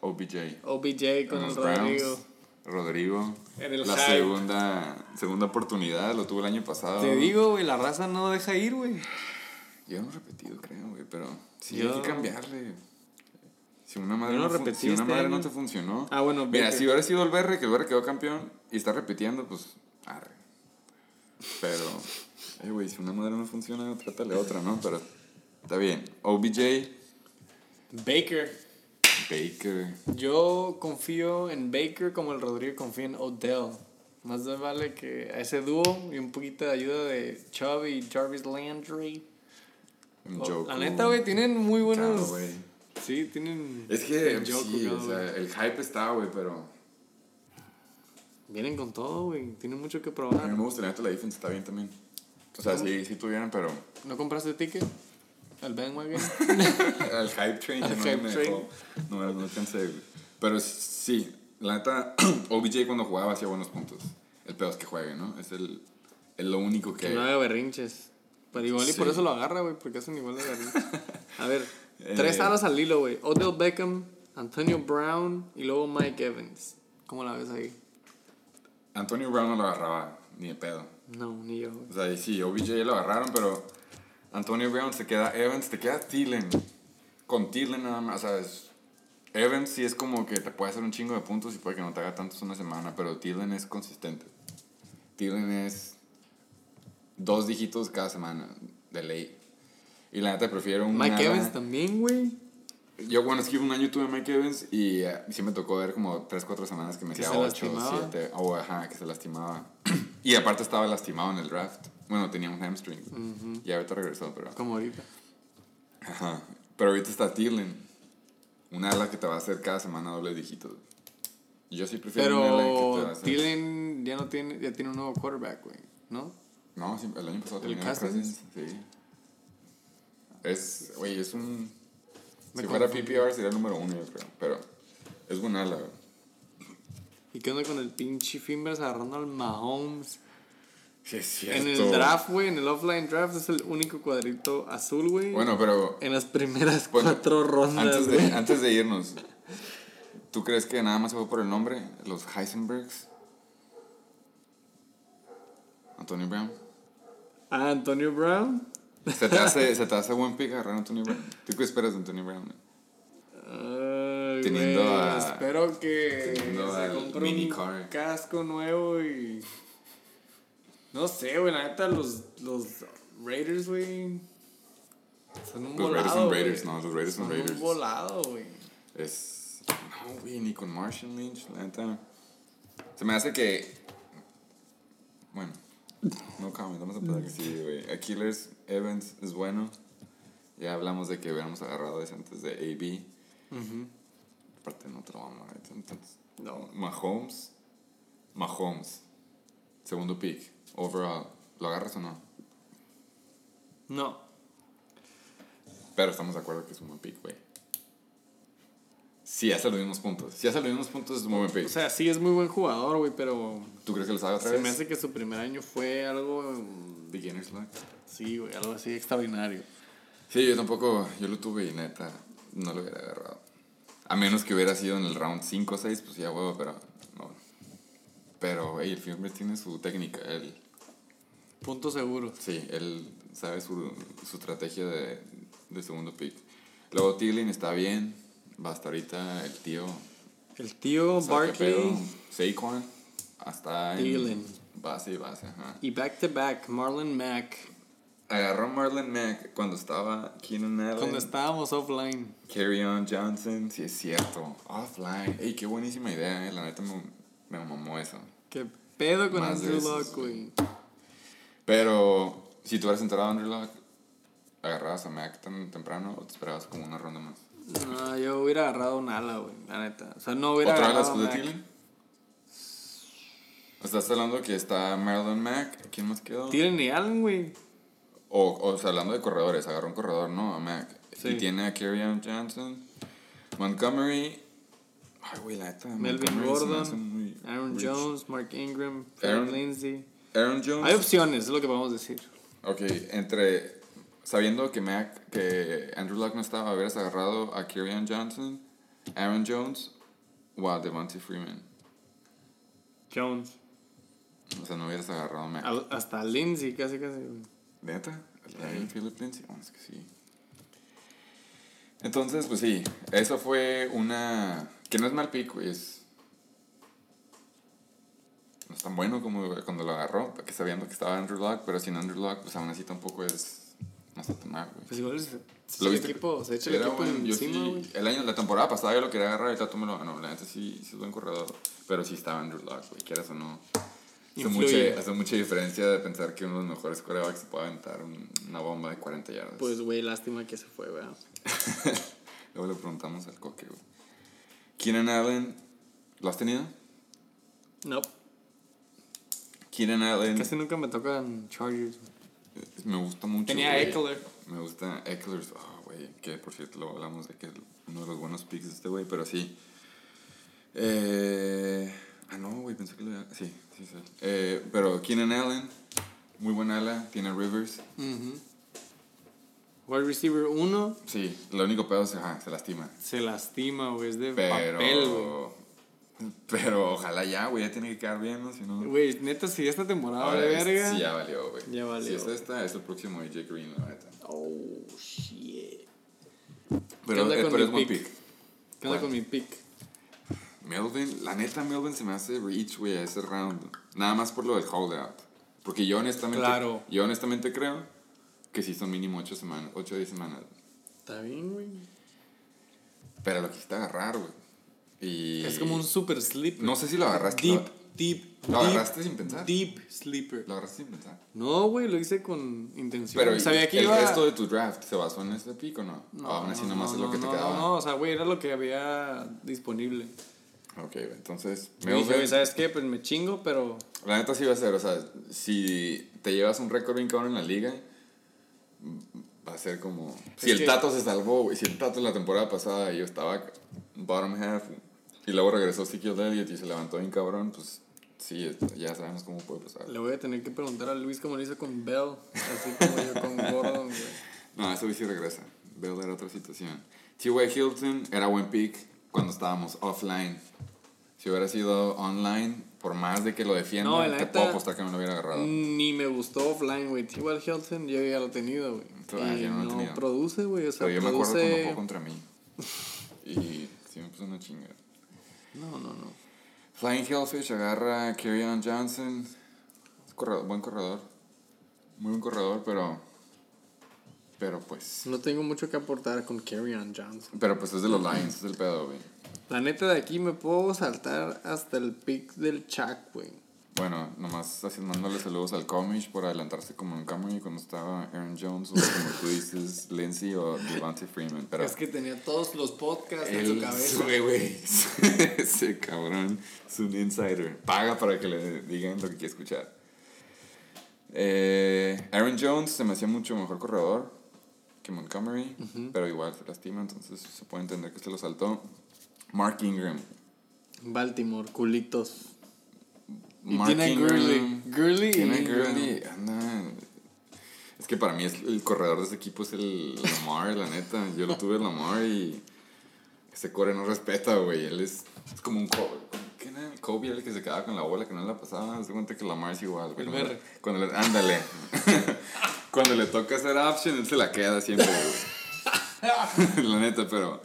OBJ. OBJ con con el. Rodrigo. Rodrigo. En el la hype. segunda, segunda oportunidad, lo tuvo el año pasado. Te digo, güey, la raza no deja ir, güey. Yo no he repetido, creo, güey, pero sí Yo- hay que cambiarle. Si una madre, no, si una este madre no te funcionó. Ah, bueno, Mira, si hubiera sido el Berre, que el Berre quedó campeón y está repitiendo, pues, arre. Pero, eh, güey, si una madre no funciona, trátale otra, ¿no? Pero está bien. OBJ, Baker. Baker. Yo confío en Baker como el Rodrigo confía en Odell. Más vale que a ese dúo y un poquito de ayuda de Chubb y Jarvis Landry. Oh, La neta, güey, tienen muy buenos. Callaway. Sí, tienen. Es que, Njoku, sí, o sea, el hype está, güey, pero Vienen con todo, güey. Tienen mucho que a mí probar. me gusta, la neta, la defense está bien también. O sea, sí, sí tuvieran, pero ¿No compraste ticket? ¿Al bandwagon? Al hype train, Al no hype me train. dejó. No, no alcancé, güey. Pero sí, la neta, OBJ cuando jugaba hacía buenos puntos. El peor es que juegue, ¿no? Es el, es lo único que... que no haga berrinches. Pero igual y por eso lo agarra, güey, porque hacen igual de berrinches. A ver, Eh. tres alas al hilo, güey. Odell Beckham, Antonio Brown y luego Mike Evans. ¿Cómo la ves ahí? Antonio Brown no lo agarraba ni de pedo. No, ni yo. O sea, sí, OBJ lo agarraron, pero Antonio Brown se queda Evans, te queda Thielen. Con Thielen nada más, ¿sabes? Evans sí es como que te puede hacer un chingo de puntos y puede que no te haga tantos una semana, pero Thielen es consistente. Thielen es dos dígitos cada semana, de ley. Y la neta prefiero un... Mike Evans también, güey. Yo, bueno, es que un año tuve Mike Evans y eh, sí me tocó ver como 3, 4 semanas que me hacía se 8, lastimaba. 7, o ajá, que se lastimaba. y aparte estaba lastimado en el draft. Bueno, tenía un hamstring. Y ahorita regresó, pero... Como ahorita. Ajá. Pero ahorita está Thielen. Un ala que te va a hacer cada semana doble dígitos. Yo sí prefiero un ala que te va a Pero hacer... Thielen ya no tiene, ya tiene un nuevo quarterback, güey, ¿no? No, sí, el año pasado ¿El Cousins? Sí. Es, güey, es un... Me si fuera. PPR sería el número uno, yo creo. Pero es buen ala, güey. ¿Y qué onda con el pinche Fimbers agarrando al Mahomes? Sí, es cierto. En el draft, güey, en el offline draft es el único cuadrito azul, güey. Bueno, pero En las primeras Bueno, cuatro rondas, antes de, antes de irnos, ¿tú crees que nada más se fue por el nombre? Los Heisenbergs. Antonio Brown. Ah, Antonio Brown. ¿Se te hace, se te hace buen pick agarrar a Antonio Brown? ¿Tú qué esperas de Antonio Brown? Ay, Teniendo a- Espero que teniendo se compre un car. casco nuevo y... No sé, güey, la neta, los, los Raiders, güey... Son un Los volado, Raiders son. Raiders, no, los Raiders son Raiders. un volado, güey. Es. No, güey, ni con Martian Lynch, la neta. Se me hace que. Bueno, no comment, vamos a pensar que sí, güey. Aquiles Evans es bueno. Ya hablamos de que hubiéramos agarrado ese antes de AB. Aparte, no te lo vamos a ver. Entonces, No. Mahomes. Mahomes. Segundo pick. Overall. ¿Lo agarras o no? No. Pero estamos de acuerdo que es un buen pick, güey. Si hace los mismos puntos. Si hace los mismos puntos, es un buen pick. O sea, sí es muy buen jugador, güey, pero... ¿Tú crees que los haga otra Se vez? me hace que su primer año fue algo... mm, Beginner's luck. Sí, güey, algo así extraordinario. Sí, yo tampoco, yo lo tuve y neta, no lo hubiera agarrado. A menos que hubiera sido en el round 5 o 6, pues ya huevo, pero. Pero, hey, el Fielder tiene su técnica, él, Punto seguro. sí, él sabe su, su estrategia de, de segundo pick. Luego Thielen está bien, va hasta ahorita el tío. El tío. Barkley Saquon, hasta en Thielen. base y base, ajá. y back to back, Marlon Mack. Agarró Marlon Mack cuando estaba Keenan Allen. Cuando estábamos offline. Carry on Johnson, sí es cierto. Offline. Ey, qué buenísima idea, eh. La neta me, me mamó eso. ¿Qué pedo con Más Andrew Luck, güey? Pero, si tú hubieras entrado a Andrew Luck, ¿agarrabas a Mac tan temprano o te esperabas como una ronda más? No, yo hubiera agarrado un ala, güey, la neta. O sea, no hubiera ¿Otra agarrado las a de Mack. Thielen? ¿Estás hablando que está Marlon Mack? ¿Quién más quedó? Thielen y Allen, güey. O, o sea, hablando de corredores, agarró un corredor, ¿no? A Mac. Sí. Y tiene a Carry on Johnson, Montgomery. Ay, güey, la neta. Melvin Gordon, muy Aaron rich. Jones, Mark Ingram, Aaron- Lindsay. Aaron Jones. Hay opciones, es lo que podemos decir. Ok, entre. Sabiendo que, Mac, que Andrew Luck no estaba, hubieras agarrado a Kieran Johnson, Aaron Jones o a Devontae Freeman. Jones. O sea, no hubieras agarrado a Mac. Al- hasta Lindsay, casi, casi. ¿Neta? ¿Ahí Philip Lindsay? Oh, es que sí. Entonces, pues sí, eso fue una. Que no es mal pico, es. No es tan bueno como cuando lo agarró, que sabiendo que estaba Andrew Luck, pero sin Andrew Luck, pues aún así tampoco es. No está tan mal, güey. Pues igual se, se ¿Lo el viste? equipo, se echa el equipo bueno, yo encima, sí, güey. el año, la temporada pasada yo lo quería agarrar y ahorita tú me lo ganó. La neta sí, sí es buen corredor. Pero sí estaba Andrew Luck, güey, quieras o no. Hace mucha, hace mucha diferencia de pensar que uno de los mejores corebacks se puede aventar un- una bomba de 40 yardas. Pues, güey, lástima que se fue, güey. Luego le preguntamos al coque, güey. Keenan Allen, ¿lo has tenido? No, Keenan Allen, casi nunca me tocan Chargers. me gusta mucho. Tenía. Eckler. Me gusta Eckler, oh, güey, que por cierto lo hablamos de que es uno de los buenos picks de este güey, pero sí. Eh, ah, no, güey, pensé que lo había- Sí, sí, sí. Eh, pero Keenan Allen, muy buen ala, tiene Rivers. Wide receiver 1 Sí, lo único pedo es ajá, se lastima. se lastima, güey, es de Pero. papel, güey. Pero ojalá ya, güey, ya tiene que quedar bien, ¿no? Si no... Güey, neta, si esta temporada de verga. Sí, ya valió, güey. Ya valió. Si es esta, es el próximo AJ Green, la neta. Oh, shit. Pero, eh, pero mi es buen pick? pick. ¿Qué onda con mi pick? Melvin, la neta, Melvin se me hace reach, güey, a ese round. Nada más por lo del holdout. Porque yo honestamente, Claro. yo honestamente creo que sí son mínimo 8 semanas, 8 o 10 semanas. Está bien, güey. Pero lo quisiste agarrar, güey. Y... Es como un super sleeper. No sé si lo agarraste. Deep, Lo, deep. ¿Lo deep, agarraste sin pensar? Deep sleeper. lo agarraste sin pensar. No, güey, lo hice con intención. Pero sabía que el iba. resto de tu draft se basó en este pick o no? No, o aún así nomás no, es lo que no, te quedaba. No, no, o sea, güey, era lo que había disponible. Ok, entonces. Me dije, güey, ¿sabes qué? Pues me chingo, pero. la neta sí va a ser, o sea, si te llevas un récord bien cabrón en la liga, va a ser como. Si el Tato se salvó, güey, si el Tato la temporada pasada yo estaba bottom half y luego regresó Ezekiel Elliott y se levantó bien cabrón, pues sí, ya sabemos cómo puede pasar. Le voy a tener que preguntar a Luis cómo lo hizo con Bell. Así como yo con Gordon, güey. No, eso sí regresa. Bell era otra situación. T.Y. Hilton era buen pick cuando estábamos offline. Si hubiera sido online, por más de que lo defienda, No, te puedo apostar que me lo hubiera agarrado. Ni me gustó offline, güey. Igual Hilton yo ya lo he tenido, güey. Ah, Y yo no lo no produce, güey. O sea, Pero yo me acuerdo produce... cuando jugó contra mí. Y sí me puso una chinga. No, no, no. Flying Hellfish agarra a Kerryon Johnson. Es corredor- buen corredor. Muy buen corredor, pero. Pero pues. No tengo mucho que aportar con Kerryon Johnson. Pero pues es de los Lions, es el pedo, güey. La neta de aquí me puedo saltar hasta el pick del Chuck, güey. Bueno, nomás así mandándole saludos al Comish por adelantarse como en Camry cuando estaba Aaron Jones o como tú dices, Lindsay o Devante Freeman. Pero Es que tenía todos los podcasts en su cabeza. güey, ese cabrón es un insider. Paga para que le digan lo que quiere escuchar. Eh, Aaron Jones se me hacía mucho mejor corredor que Montgomery, pero igual se lastima, entonces se puede entender que se lo saltó. Mark Ingram. Baltimore, culitos. Y Mark tiene a Ingram. Gurley. Y Tiene. Gurley, anda. Es que para mí es, el corredor de ese equipo es el Lamar, la neta. Yo lo tuve Lamar y ese core no respeta, güey. Él es, es como un Kobe. ¿Qué era? Kobe era el que se quedaba con la bola que no la pasaba. Se cuenta que Lamar es igual. güey. El Cuando-. Cuando le, ándale. Cuando le toca hacer option, él se la queda siempre, güey. la neta, pero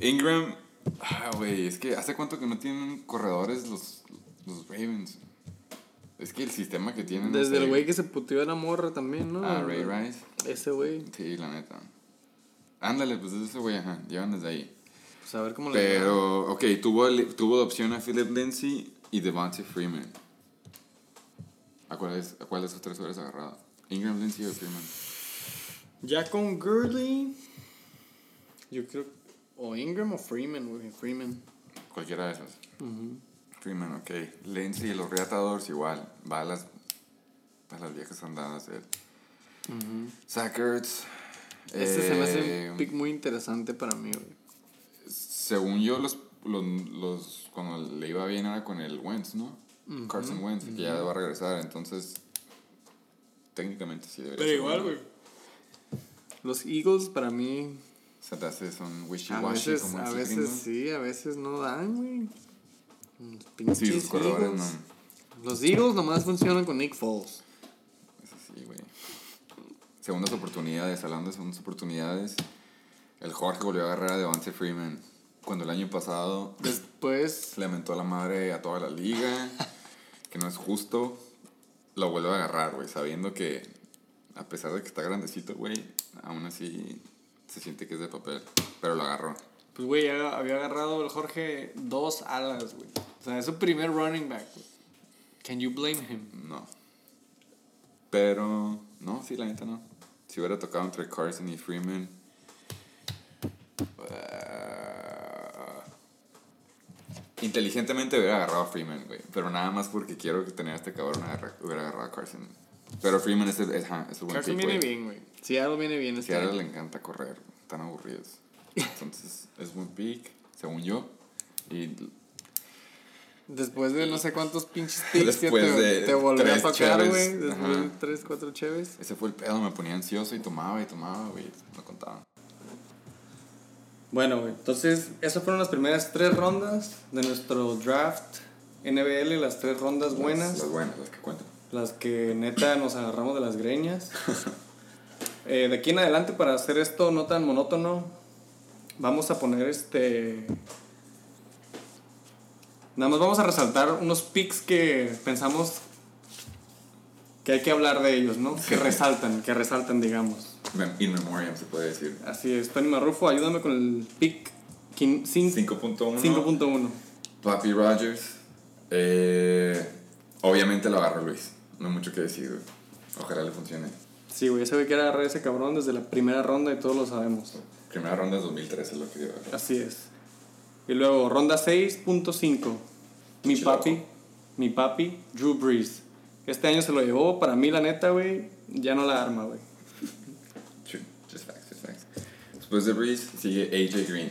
Ingram, ah, güey, es que hace cuánto que no tienen corredores los, los Ravens. Es que el sistema que tienen. no Desde sé. el güey que se puteó a la morra también, ¿no? Ah, Ray Rice. Ese güey. Sí, la neta. Ándale, pues ese güey, ajá. Llevan desde ahí. Pues a ver cómo le va. Pero, ok, tuvo, tuvo de opción a Philip Lindsay y Devontae Freeman. ¿A cuál, es, ¿A cuál de esos tres hubieras agarrado? Ingram, Lindsay o Freeman. Ya con Gurley. Yo creo. O Ingram o Freeman, güey. Freeman. Cualquiera de esas. Freeman, ok. Lindsay y los Reatadores igual. Va a las, a las viejas andadas él. Zach Ertz, Este se me hace eh, un pick muy interesante para mí, güey. Según yo, los, los, los, cuando le iba bien era con el Wentz, ¿no? Carson Wentz, que ya va a regresar, entonces técnicamente sí debería Pero ser igual, güey. Los Eagles para mí. Se te hace son A wishy-washy veces, como a veces sí, a veces no dan, güey. Los pinches Sí, corredores Eagles. no. Los Eagles nomás funcionan con Nick Foles. Eso sí, güey. Segundas oportunidades, hablando de segundas oportunidades. El Jorge volvió a agarrar a Devante Freeman. Cuando el año pasado Después, le lamentó a la madre a toda la liga, que no es justo, lo vuelve a agarrar, güey, sabiendo que a pesar de que está grandecito, güey, aún así se siente que es de papel, pero lo agarró. pues, güey, ya había agarrado el Jorge dos alas, güey. O sea, es su primer running back, güey. Can you blame him? No. Pero, no, sí, la neta no. Si hubiera tocado entre Carson y Freeman. ah, inteligentemente hubiera agarrado a Freeman, güey. Pero nada más porque quiero que tener a este cabrón hubiera agarrado a Carson. Pero Freeman es el, es, es el buen Carson pick, viene güey. bien, güey. Seattle viene bien este Seattle año. le encanta correr, están aburridos. Entonces, es buen pick, según yo. Y Después de no sé cuántos pinches picks que te, te volvió a tocar, güey. Después ajá. de tres, cuatro cheves. ese fue el pedo, me ponía ansioso y tomaba y tomaba, güey. No contaba. Bueno, entonces esas fueron las primeras tres rondas de nuestro draft NBL, las tres rondas buenas. Las, las buenas, las que cuentan. Las que neta nos agarramos de las greñas. Eh, de aquí en adelante, para hacer esto no tan monótono, vamos a poner este. Nada más vamos a resaltar unos picks que pensamos que hay que hablar de ellos, ¿no? Que resaltan, que resaltan, digamos. In memoriam se puede decir. Así es, Tony Marrufo, ayúdame con el pick quin- cin- 5.1. 5.1. Papi Rogers. Eh, obviamente lo agarró Luis. No hay mucho que decir, güey. Ojalá le funcione. Sí, güey, ese güey que era agarrar ese cabrón desde la primera ronda y todos lo sabemos. Primera ronda es 2013 lo que dio. Así es. Y luego, ronda 6.5. Mi papi, mi papi, Drew Brees. Este año se lo llevó, para mí la neta, güey, ya no la arma, güey. Después de Breeze sigue AJ Green.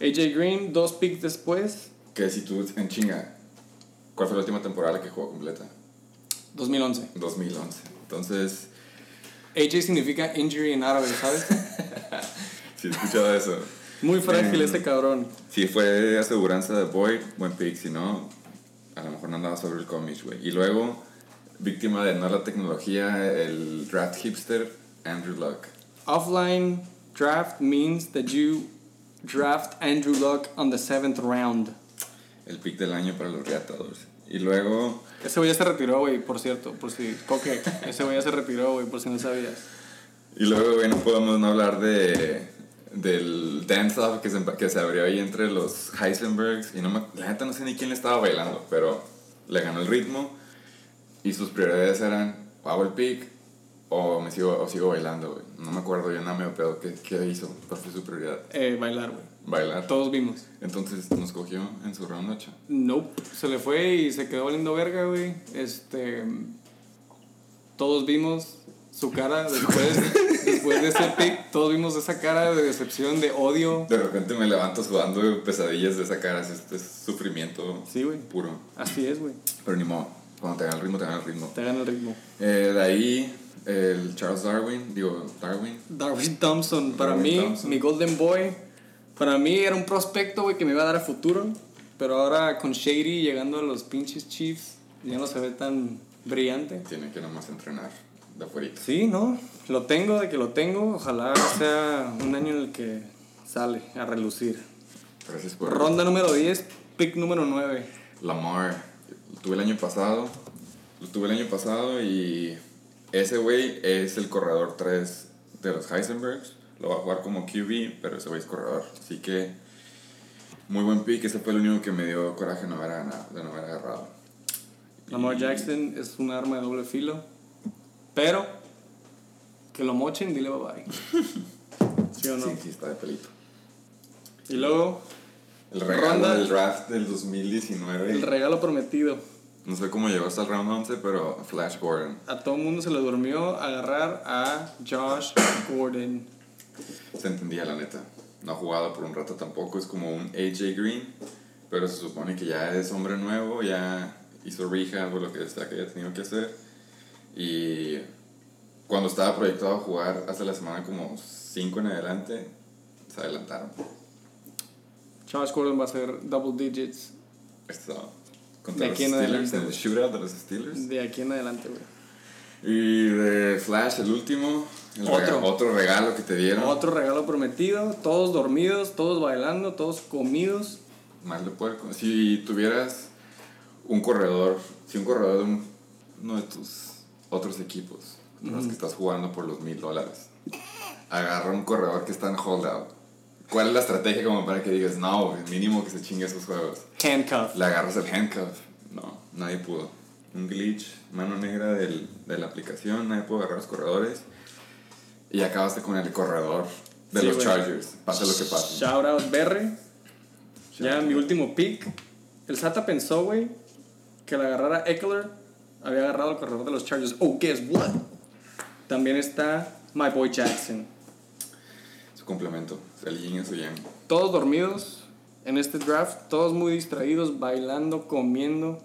AJ Green, dos picks después, Que si tú en chinga, ¿cuál fue la última temporada que jugó completa? 2011. 2011. Entonces, AJ significa injury en árabe, ¿sabes? si he escuchado eso. Muy frágil Mm. ese cabrón. Si fue aseguranza de Boyd, buen pick. Si no, a lo mejor no andaba sobre el comics, güey. Y luego, víctima de no la tecnología, el draft hipster, Andrew Luck. Offline draft means that you draft Andrew Luck on the seventh round. El pick del año para los reatadores. Y luego, Ese güey ya se retiró, güey, por cierto, por si... Coque, ese güey ya se retiró, güey, por si no sabías. y luego, güey, no podemos no hablar de del dance-off que se, que se abrió ahí entre los Heisenbergs. Y no me, la neta no sé ni quién le estaba bailando, pero le ganó el ritmo. Y sus prioridades eran, hago el pick o, me sigo, o sigo bailando, güey. No me acuerdo yo nada me pedo qué, qué hizo, cuál fue su prioridad. Eh, bailar, güey. Bailar. Todos vimos. Entonces nos cogió en su round 8. Nope. Se le fue y se quedó valiendo verga, güey. Este. Todos vimos su cara después, después de ese pick. Todos vimos esa cara de decepción, de odio. De repente me levanto sudando de pesadillas de esa cara, es, es sufrimiento Sí, güey. puro. Así es, güey. Pero ni modo, cuando te gana el ritmo, te gana el ritmo. Te gana el ritmo. Eh, de ahí, el Charles Darwin, digo, Darwin. Darwin Thompson, para Darwin mí, Thompson. mi Golden Boy. Para mí era un prospecto, güey, que me iba a dar a futuro. Pero ahora con Shady llegando a los pinches Chiefs, ya no se ve tan brillante. Tiene que nomás entrenar de afuera. Sí, ¿no? Lo tengo de que lo tengo. Ojalá sea un año en el que sale a relucir. Gracias por Ronda número 10, pick número 9. Lamar. Lo tuve el año pasado. Lo tuve el año pasado y ese güey es el corredor 3 de los Heisenbergs. Lo va a jugar como QB, pero ese güey es corredor. Así que muy buen pick. Ese fue el único que me dio coraje no haber, ganado- de no haber agarrado. Lamar Jackson es un arma de doble filo. Pero que lo mochen, dile bye bye. ¿Sí o no? Sí, sí, está de pelito. Y luego, El regalo Ronda- del draft del 2019. el regalo prometido. No sé cómo llegó hasta el round 11, pero Flash Gordon. A todo el mundo se le durmió agarrar a Josh Gordon. Se entendía, la neta. No ha jugado por un rato tampoco. Es como un AJ Green. Pero se supone que ya es hombre nuevo. Ya hizo rehab o lo que sea que haya tenido que hacer. Y cuando estaba proyectado a jugar hace la semana como 5 en adelante, se adelantaron. Josh Gordon va a ser double digits Esto, contra De los aquí en Steelers, adelante, el shootout de los Steelers. de aquí en adelante, güey. Y de Flash, el último. el Otro. rega- otro regalo que te dieron. Otro regalo prometido, todos dormidos, todos bailando, todos comidos. Mal de puerco. Si tuvieras un corredor, si un corredor de un- uno de tus otros equipos, con los que estás jugando por los mil dólares, agarra un corredor que está en holdout, ¿cuál es la estrategia como para que digas, no, mínimo que se chingue esos juegos? Handcuff. Le agarras el handcuff. No, nadie pudo. Un glitch, mano negra del, de la aplicación, nadie pudo agarrar los corredores. Y acabaste con el corredor de Sí, los. Chargers. Pase lo que pase. Shout out Berre. Ya mi último pick. El Sata pensó, güey, que al agarrar a Eckler había agarrado al corredor de los Chargers. Oh, guess what? También está My Boy Jackson. Complemento. El yin y su yang. Todos dormidos en este draft, todos muy distraídos, bailando, comiendo.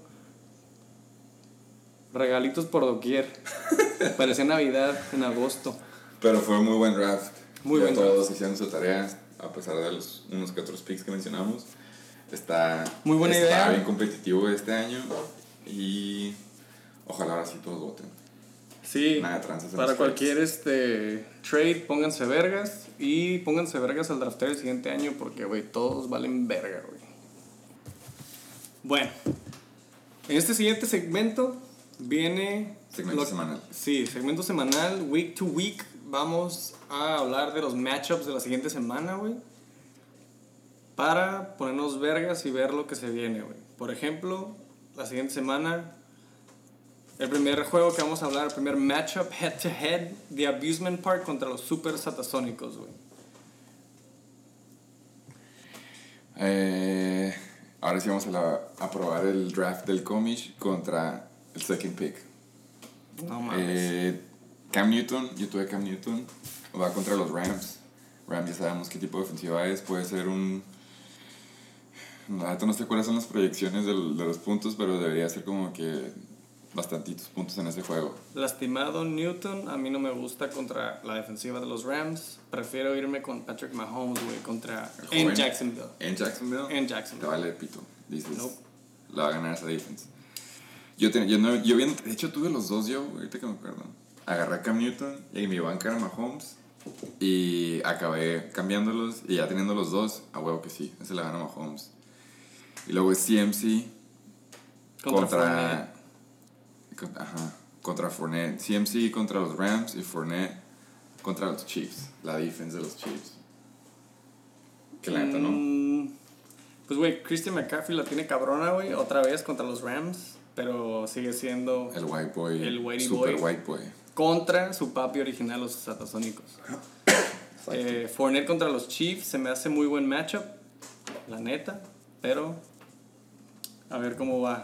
Regalitos por doquier. Parecía Navidad en agosto. Pero fue muy buen draft. Muy Ya buen todos hicieron su tarea. a pesar de los unos que otros picks que mencionamos. Está, Muy buena está idea. bien competitivo este año y ojalá ahora sí todos voten. Sí, Nada de tranzas en para cualquier este, trade, pónganse vergas y pónganse vergas al drafteo el siguiente año porque, güey, todos valen verga, güey. Bueno, en este siguiente segmento viene... Segmento semanal. Sí, segmento semanal, week to week. Vamos a hablar de los matchups de la siguiente semana, güey. Para ponernos vergas y ver lo que se viene, güey. Por ejemplo, la siguiente semana el primer juego que vamos a hablar, el primer matchup head to head de Abusement Park contra los Super Satasónicos, güey. Eh, ahora sí vamos a, la- a probar el draft del Comish contra el second pick. No mames. Eh, Cam Newton, yo tuve Cam Newton, va contra los Rams. Rams ya sabemos qué tipo de ofensiva es, puede ser un... No sé cuáles son las proyecciones de los puntos, pero debería ser como que bastantitos puntos en ese juego. Lastimado Newton, a mí no me gusta contra la defensiva de los Rams. Prefiero irme con Patrick Mahomes, güey, contra en. Jacksonville. En Jacksonville. En Te Jacksonville. vale pito. Dices, Nope. la va a ganar esa defense. Yo, ten- yo, no, yo bien, de hecho tuve los dos yo, ahorita que me acuerdo. Agarré a Cam Newton y mi banca era Mahomes. Y acabé cambiándolos y ya teniendo los dos, a huevo que sí, ese la gana Mahomes. Y luego es CMC Contra, contra. Ajá, contra Fournette. CMC contra los Rams y Fournette contra los Chiefs. La defense de los Chiefs. Que la neta, ¿no? Mm, Pues, güey, Christian McCaffrey la tiene cabrona, güey, otra vez contra los Rams. Pero sigue siendo El white boy. El whitey super boy. white boy. contra su papi original, los Satasónicos. Eh, Fournette contra los Chiefs se me hace muy buen matchup, la neta, pero a ver cómo va.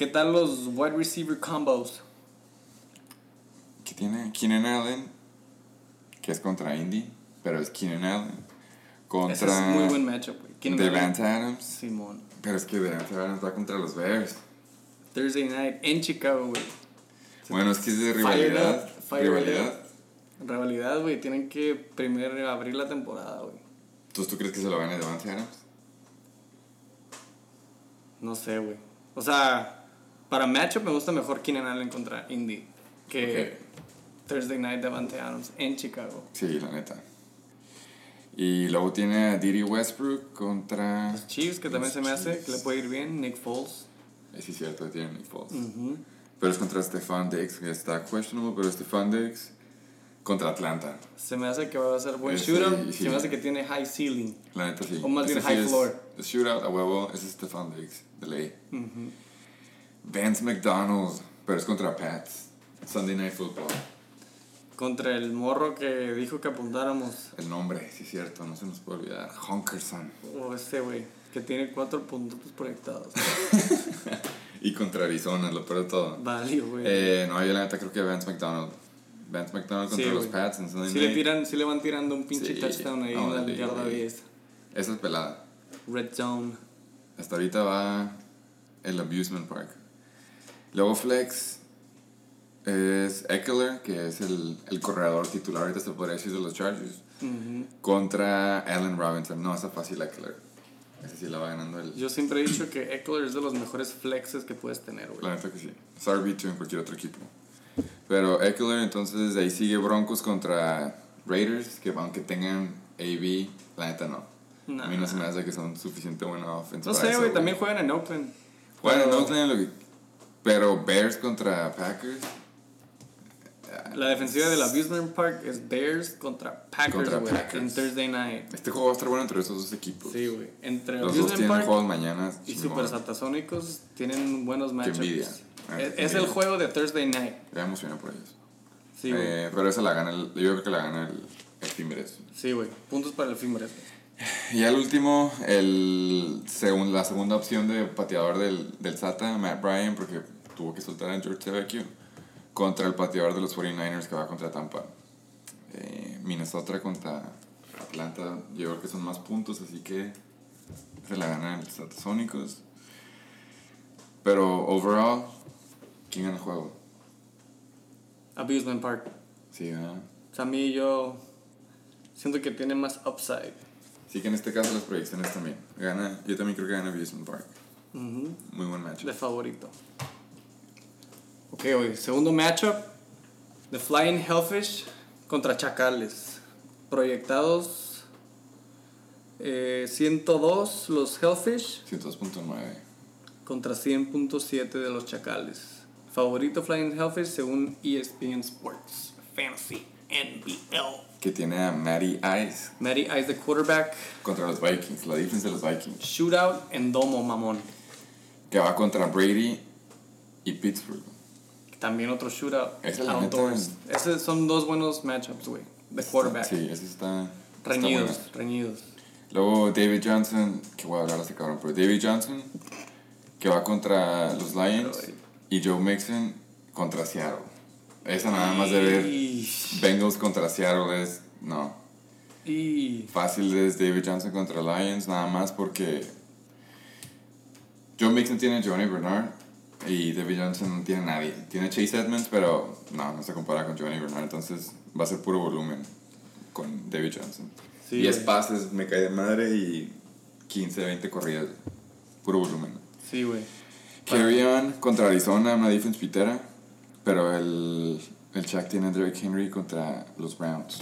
¿Qué tal los wide receiver combos? que tiene Keenan Allen, que es contra Indy, pero es Keenan Allen. Contra Ese es muy buen matchup, güey. Devante Adams, Simón. pero es que Devante Adams va contra los Bears. Thursday night en Chicago, güey. Bueno, es que es de rivalidad. up, rivalidad. Rivalidad, güey. Tienen que primero abrir la temporada, güey. ¿Tú, ¿Tú crees que se lo gane Devante Adams? No sé, güey. O sea, para matchup me gusta mejor Keenan Allen contra Indy que Thursday Night Devante Adams en Chicago. Sí, la neta. Y luego tiene a Diddy Westbrook contra... Chiefs, que también Los se me hace que le puede ir bien. Nick Foles. Sí, cierto, tiene Nick Foles. Ujú. Pero es contra Stefan Diggs, que está questionable, pero Stefan Diggs contra Atlanta. Se me hace que va a ser buen sí, shootout. sí. Se me hace que tiene high ceiling. La neta sí. O más bien high es- floor. El shootout a huevo, es Stefan Diggs, de ley. Vance McDonald, pero es contra Pats. Sunday Night Football. Contra el morro que dijo que apuntáramos. El nombre, sí es cierto, no se nos puede olvidar. Honkerson. O este güey, que tiene cuatro puntos proyectados. Y contra Arizona, lo peor de todo. Valió, güey. Eh, no, yo la neta creo que Vance McDonald. Vance McDonald contra Sí, los. Pats en Sunday le, Night. tiran, si le van tirando un pinche Sí, touchdown ahí en la yarda güey. 10. Esa es pelada. Red zone. Hasta ahorita va el Abusement Park. Luego Flex es Eckler, que es el, el corredor titular, ahorita se podría decir de los Chargers. Ujú. Contra Allen Robinson. No, está fácil Eckler. Ese sí la va ganando el... Yo siempre he dicho que Eckler es de los mejores flexes que puedes tener, güey. La neta que sí. Es RB2 en cualquier otro equipo. Pero Eckler, entonces de ahí sigue Broncos contra Raiders, que aunque tengan AB, la neta no. Nah. A mí no se me hace que son suficiente buena offense. No sé, güey, también juegan en Oakland. Juegan en Pero Oakland, lo que- pero Bears contra Packers. La defensiva del Abusement Park es Bears contra Packers, güey. En Thursday night. Este juego va a estar bueno entre esos dos equipos. Sí, güey. Entre Los dos tienen Park juegos mañana. y. Super Satasónicos tienen buenos matchups. envidia. Ah, Es, qué es el envidia. juego de Thursday night. Ya emociona por ellos. Sí. Eh, pero esa la gana, el, yo creo que la gana el, el Timbers. Sí, güey. Puntos para el Fimbres. Y al último, el la segunda opción de pateador del, del SATA, Matt Bryan, porque tuvo que soltar a George Tevecchio, contra el pateador de los 49ers que va contra Tampa. Eh, Minnesota contra Atlanta, yo creo que son más puntos, así que se la ganan los Satasónicos. Pero overall, ¿quién gana el juego? Abusement Park. Sí, ¿verdad? O sea, a mí yo siento que tiene más upside. Sí que en este caso las proyecciones también. Gana, yo también creo que gana Amusement Park. Muy buen match. De favorito. Ok, güey. Segundo matchup. The Flying Hellfish contra Chacales. Proyectados eh, 102 los Hellfish 102.9. contra 100.7 de los Chacales. Favorito Flying Hellfish según ESPN Sports. Fantasy NBL. Que tiene a Matty Ice Matty Ice, the quarterback. contra los Vikings. La defensa de los Vikings. Shootout en domo, mamón. Que va contra Brady y Pittsburgh. También otro shootout. Es outdoors. Esos son dos buenos matchups, güey. De quarterback. Sí, ese está. está Reñidos, bueno. reñidos. Luego David Johnson, que voy a hablar este cabrón, pero David Johnson, que va contra los Lions, Ay. y Joe Mixon contra Seattle. Esa nada más de ver Bengals contra Seattle es, no, y fácil es David Johnson contra Lions, nada más porque Joe Mixon tiene a Johnny Bernard y David Johnson no tiene a nadie. Tiene a Chase Edmonds, pero no, no se compara con Johnny Bernard, entonces va a ser puro volumen con David Johnson. Sí, 10 güey. pases, me cae de madre y 15, 20 corridas. Puro volumen. sí, güey. Carry on contra Arizona, una defense pitera. Pero el, el Chuck tiene a Derrick Henry contra los Browns.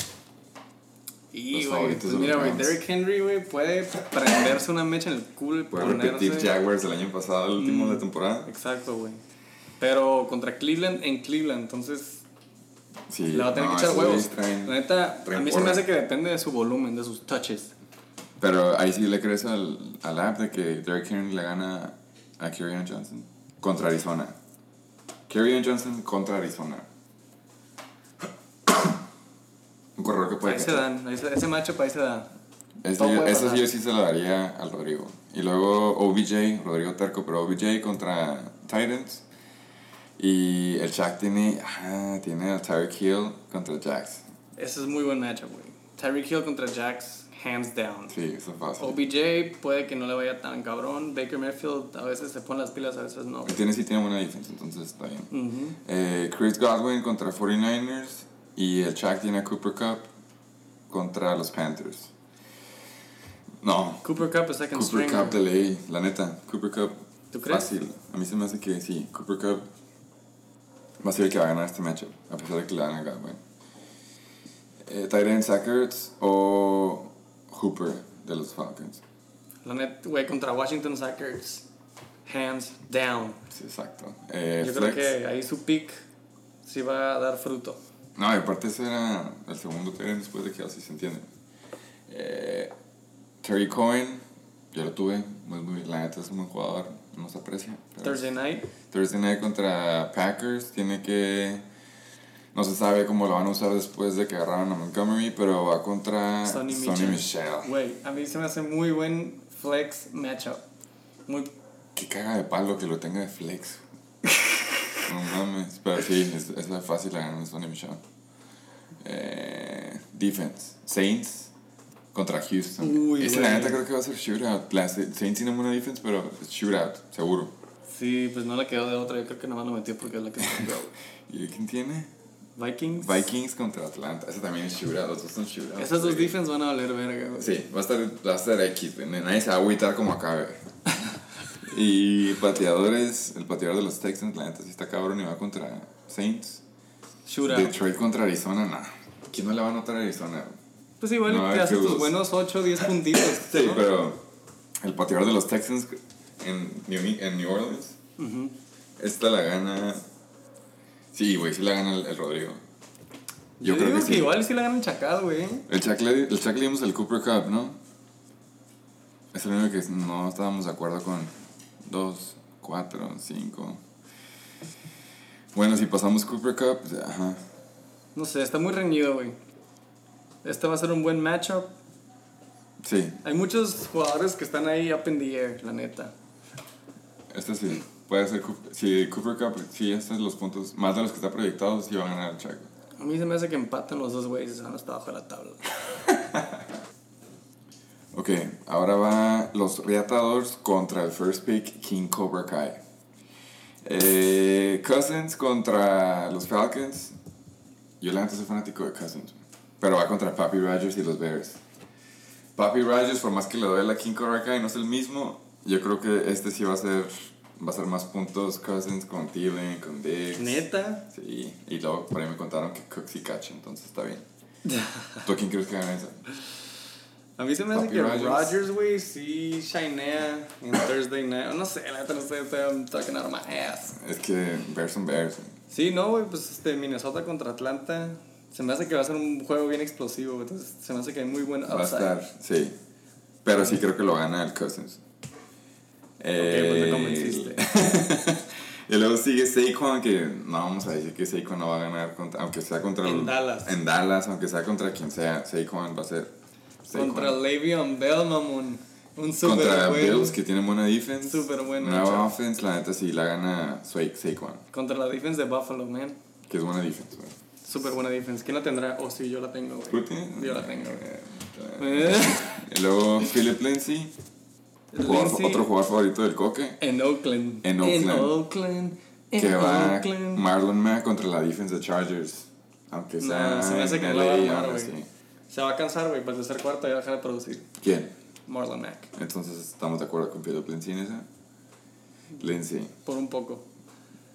Y, güey, pues mira, güey. Derrick Henry, güey, puede prenderse una mecha en el culo y Puede repetir ponerse... Jaguars del año pasado, el último Mm. de la temporada. Exacto, güey. Pero contra Cleveland en Cleveland, entonces Sí, le va a tener no, que echar huevos. traen- La neta, a mí se me hace que depende de su volumen, de sus touches. Pero ahí sí le crees al, al app de que Derrick Henry le gana a Kerryon Johnson contra Arizona. Kerryon Johnson contra Arizona. Un corredor que puede Ahí se dan, ahí se- ese matchup ahí se da. Ese, puede ese yo sí se lo daría al Rodrigo. Y luego OBJ, Rodrigo Terco, pero OBJ contra Titans. Y el Shaq tiene, ah, tiene a Tyreek Hill contra Jax. Ese es muy buen matchup, güey. Tyreek Hill contra Jax, hands down. Sí, eso es fácil. OBJ puede que no le vaya tan cabrón. Baker Mayfield a veces se pone las pilas, a veces no. El Tennessee tiene buena defensa, entonces está bien. Eh, Chris Godwin contra 49ers. Y el Shaq tiene a Cooper Cup contra los Panthers. No, Cooper Cup es second Cooper. Cup de ley, la neta. Cooper Cup. ¿Tú crees? Fácil. A mí se me hace que sí. Cooper Cup va a ser el que va a ganar este matchup. A pesar de que le dan a Godwin. Eh, Tyrant Sackers o Hooper de los Falcons. La net, güey, contra Washington Sackers, hands down. Sí, exacto. Eh, Yo flex. creo que ahí su pick sí va a dar fruto. No, y aparte ese era el segundo Tyrant después de Kelsey, ¿se entiende? Eh, Terry Cohen, yo lo tuve. Muy, muy, la neta es un buen jugador. No se aprecia. Thursday night, Thursday Night contra Packers. Tiene que. No se sabe cómo lo van a usar después de que agarraron a Montgomery, pero va contra Sonny Sonny, Michel. Michel. güey, a mí se me hace muy buen flex matchup. Muy Qué caga de palo que lo tenga de flex. no mames. Pero sí, es, es la fácil la ganar Sonny Michel. Eh, defense. Saints contra Houston. Uy, Ese la neta creo que va a ser shootout. La Saints tiene buena defense, pero shootout, seguro. Sí, pues no le quedó de otra. Yo creo que nomás lo metió porque es la que se. ¿Y quién tiene? Vikings. Vikings contra Atlanta. Ese también es shootout. Los dos son shootouts. Esas dos defense van a valer verga, güey. Sí, va a estar, va a estar X, güey. Nadie se va a agüitar como acá, güey. Y pateadores, el pateador de los Texans, la neta sí está cabrón y va contra Saints. Shootout. Detroit contra Arizona, nah. ¿Quién no le va a notar a Arizona? Pues igual No, te haces tus buenos 8 o 10 puntitos. Sí, ¿no? pero el pateador de los Texans en New, en New Orleans, esta la gana. Sí, güey, sí la gana el, el Rodrigo. Yo, Yo, creo digo que que, sí. igual sí la ganan Chacal, güey. El Chuck, le, el Chuck le dimos el Cooper Cup, ¿no? Es el único que no estábamos de acuerdo con 2, 4, 5. Bueno, si pasamos Cooper Cup, pues, ajá. No sé, está muy reñido, güey. Este va a ser un buen matchup. Sí, Hay muchos jugadores que están ahí up in the air, la neta. este sí. Puede ser si Cooper Cup, sí, estos son los puntos, más de los que está proyectado, sí va a ganar el Chuck. A mí se me hace que empatan los dos güeyes y se van hasta abajo de la tabla. Ok, ahora va los Reatadores contra el first pick King Cobra Kai. Eh, Cousins contra los Falcons. Yo la neta soy fanático de Cousins, pero va contra Papi Rogers y los Bears. Papi Rogers, por más que le doy la King Cobra Kai, no es el mismo. Yo creo que este sí va a ser va a ser más puntos Cousins con Thielen, con Diggs. ¿Neta? Sí, y luego por ahí me contaron que Cook sí cacha, entonces está bien. ¿Tú quién crees que gana esa? A mí se me hace Papi que Rogers. Rodgers, güey, sí shinea en Thursday night. No sé, la sé, estoy talking out of my ass. Es que Bears son Bears. Sí, no, güey, pues este, Minnesota contra Atlanta. Se me hace que va a ser un juego bien explosivo, entonces se me hace que hay muy buen Va a upside. estar, sí. Pero sí creo que lo gana el Cousins. Pues me Eh, convenciste. y luego sigue Saquon, que no vamos a decir que Saquon no va a ganar, contra, aunque sea contra... En el- Dallas. En Dallas, aunque sea contra quien sea, Saquon va a ser... Saquon. Contra Le'Veon Bell, mamón. Un super Contra buen- Bills, que tiene buena defense. Súper buena, Nueva offense, la neta sí la gana Sa- Saquon, Contra la defense de Buffalo, man. que es buena defense, güey. Súper buena defense. ¿Quién la tendrá? Oh, sí, yo la tengo, ¿Tú güey. Yo la tengo, güey. Eh, Eh, luego Philip Lindsay, jugador- otro jugador favorito del Coque. En Oakland. En Oakland. En Oakland. En que va Oakland. Marlon Mack contra la defense de Chargers. Aunque sea No, se me hace que en no la va a LA, armar, así. Se va a cansar, güey. Para el tercer cuarto ya va a dejar de producir. ¿Quién? Marlon Mack. Entonces estamos de acuerdo con Philip Lindsay en esa. Lindsay. Por un poco.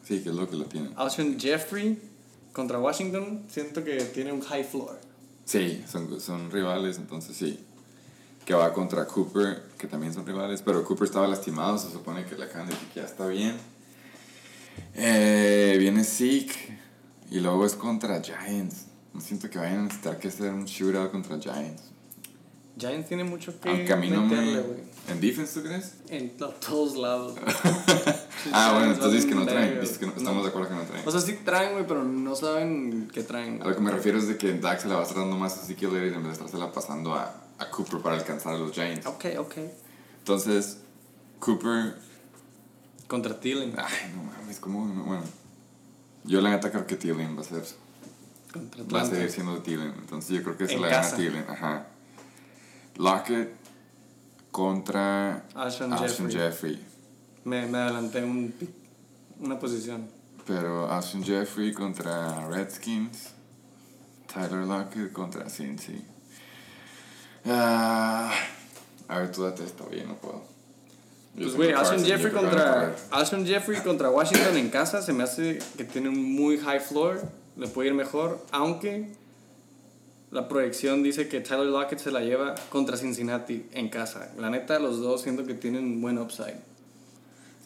Sí, que es lo que lo tiene. Alshon Jeffrey contra Washington. Siento que tiene un high floor. Sí, son, son rivales, entonces sí. Que va contra Cooper, que también son rivales, pero Cooper estaba lastimado, se supone que la acaban de decir que ya está bien. Eh, viene Zeke y luego es contra Giants. No siento que vayan a necesitar que hacer un shootout contra Giants. Giants tiene mucho que Aunque a mí no me... meterle, güey. ¿En defense tú crees? En to- todos lados. Ah, bueno, entonces dices que no traen. Dices que no- estamos No. de acuerdo que no traen. O sea, sí traen, güey, pero no saben qué traen. A lo que me refiero es de que Dak se la va a estar dando más a Ezekiel Elliott en vez de estársela pasando a, a Cooper para alcanzar a los Giants. Ok, ok. Entonces, Cooper Contra Thielen. Ay, no mames, ¿cómo? No, bueno. Yo la neta creo que Thielen va a ser. Contra Va a seguir siendo Thielen. Entonces yo creo que se En la casa. gana Thielen. Ajá. Lockett contra Ashton Jeffrey. Jeffrey. Me, me adelanté un, una posición. Pero Ashton Jeffrey contra Redskins. Tyler Lockett contra Cincy. Ah, a ver, tú date esto, oye, no puedo. Yo Pues, güey, Alshon yo Jeffrey contra Jeffrey contra Washington en casa se me hace que tiene un muy high floor, le puede ir mejor, aunque la proyección dice que Tyler Lockett se la lleva contra Cincinnati en casa. La neta, los dos siento que tienen buen upside.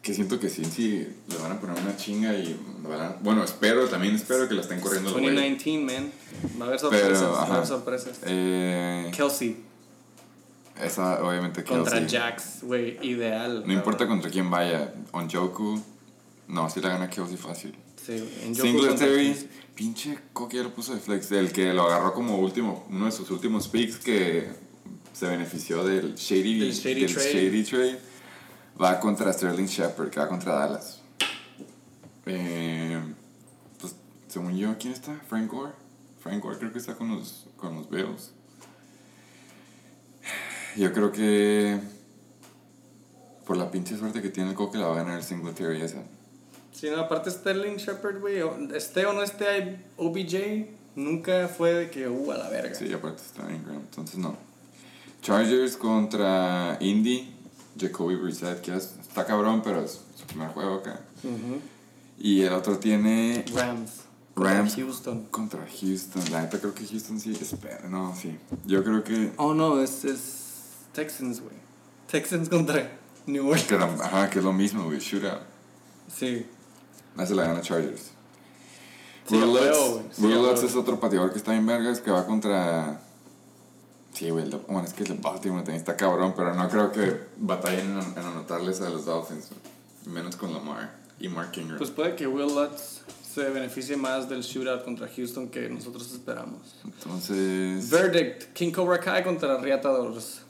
Que siento que Cincy le van a poner una chinga y van a- bueno, espero, también espero que la estén corriendo los güeyes. 2019, man. Va a haber sorpresas, Pero, va a haber sorpresas. Eh, Kelsey esa obviamente contra Kelsey. Jax, güey, ideal. No importa cabrón. contra quién vaya, Onjoku, no, si la gana Kelsey fácil. Sí, en Joku contra Singletary, pinche Coque lo puso de flex, el que lo agarró como último, uno de sus últimos picks que se benefició del Shady, Del shady del trade. shady trade, va contra Sterling Shepard, que va contra Dallas. Eh, pues, según yo, ¿quién está? Frank Gore. Frank Gore creo que está con los, con los Bills. Yo creo que por la pinche suerte que tiene el Coque la va a ganar el Singletary esa. Sí, no, aparte Sterling Shepard, güey, esté o no esté OBJ, nunca fue de que, uh, a la verga. Sí, aparte está Ingram, entonces no. Chargers contra Indy, Jacoby Brissett, que es- está cabrón, pero es su primer juego acá. Ujú. Y el otro tiene Rams. contra Rams Houston. contra Houston. La neta creo que Houston sí, espera, no, sí. Yo creo que... Oh, no, es, es Texans, güey. Texans contra New Orleans. que ajá, que es lo mismo, güey, shootout. Sí. Esa la gana Chargers. Sí, Lutz, es otro pateador que está en vergas, que va contra... Sí, güey, bueno, es que el Baltimore también está cabrón, pero no creo que batallen en, en anotarles a los Dolphins, menos con Lamar y Mark Ingram. Pues puede que Will Lutz se beneficie más del shootout contra Houston que nosotros esperamos. Entonces... Verdict: King Cobra Kai contra Riatadores.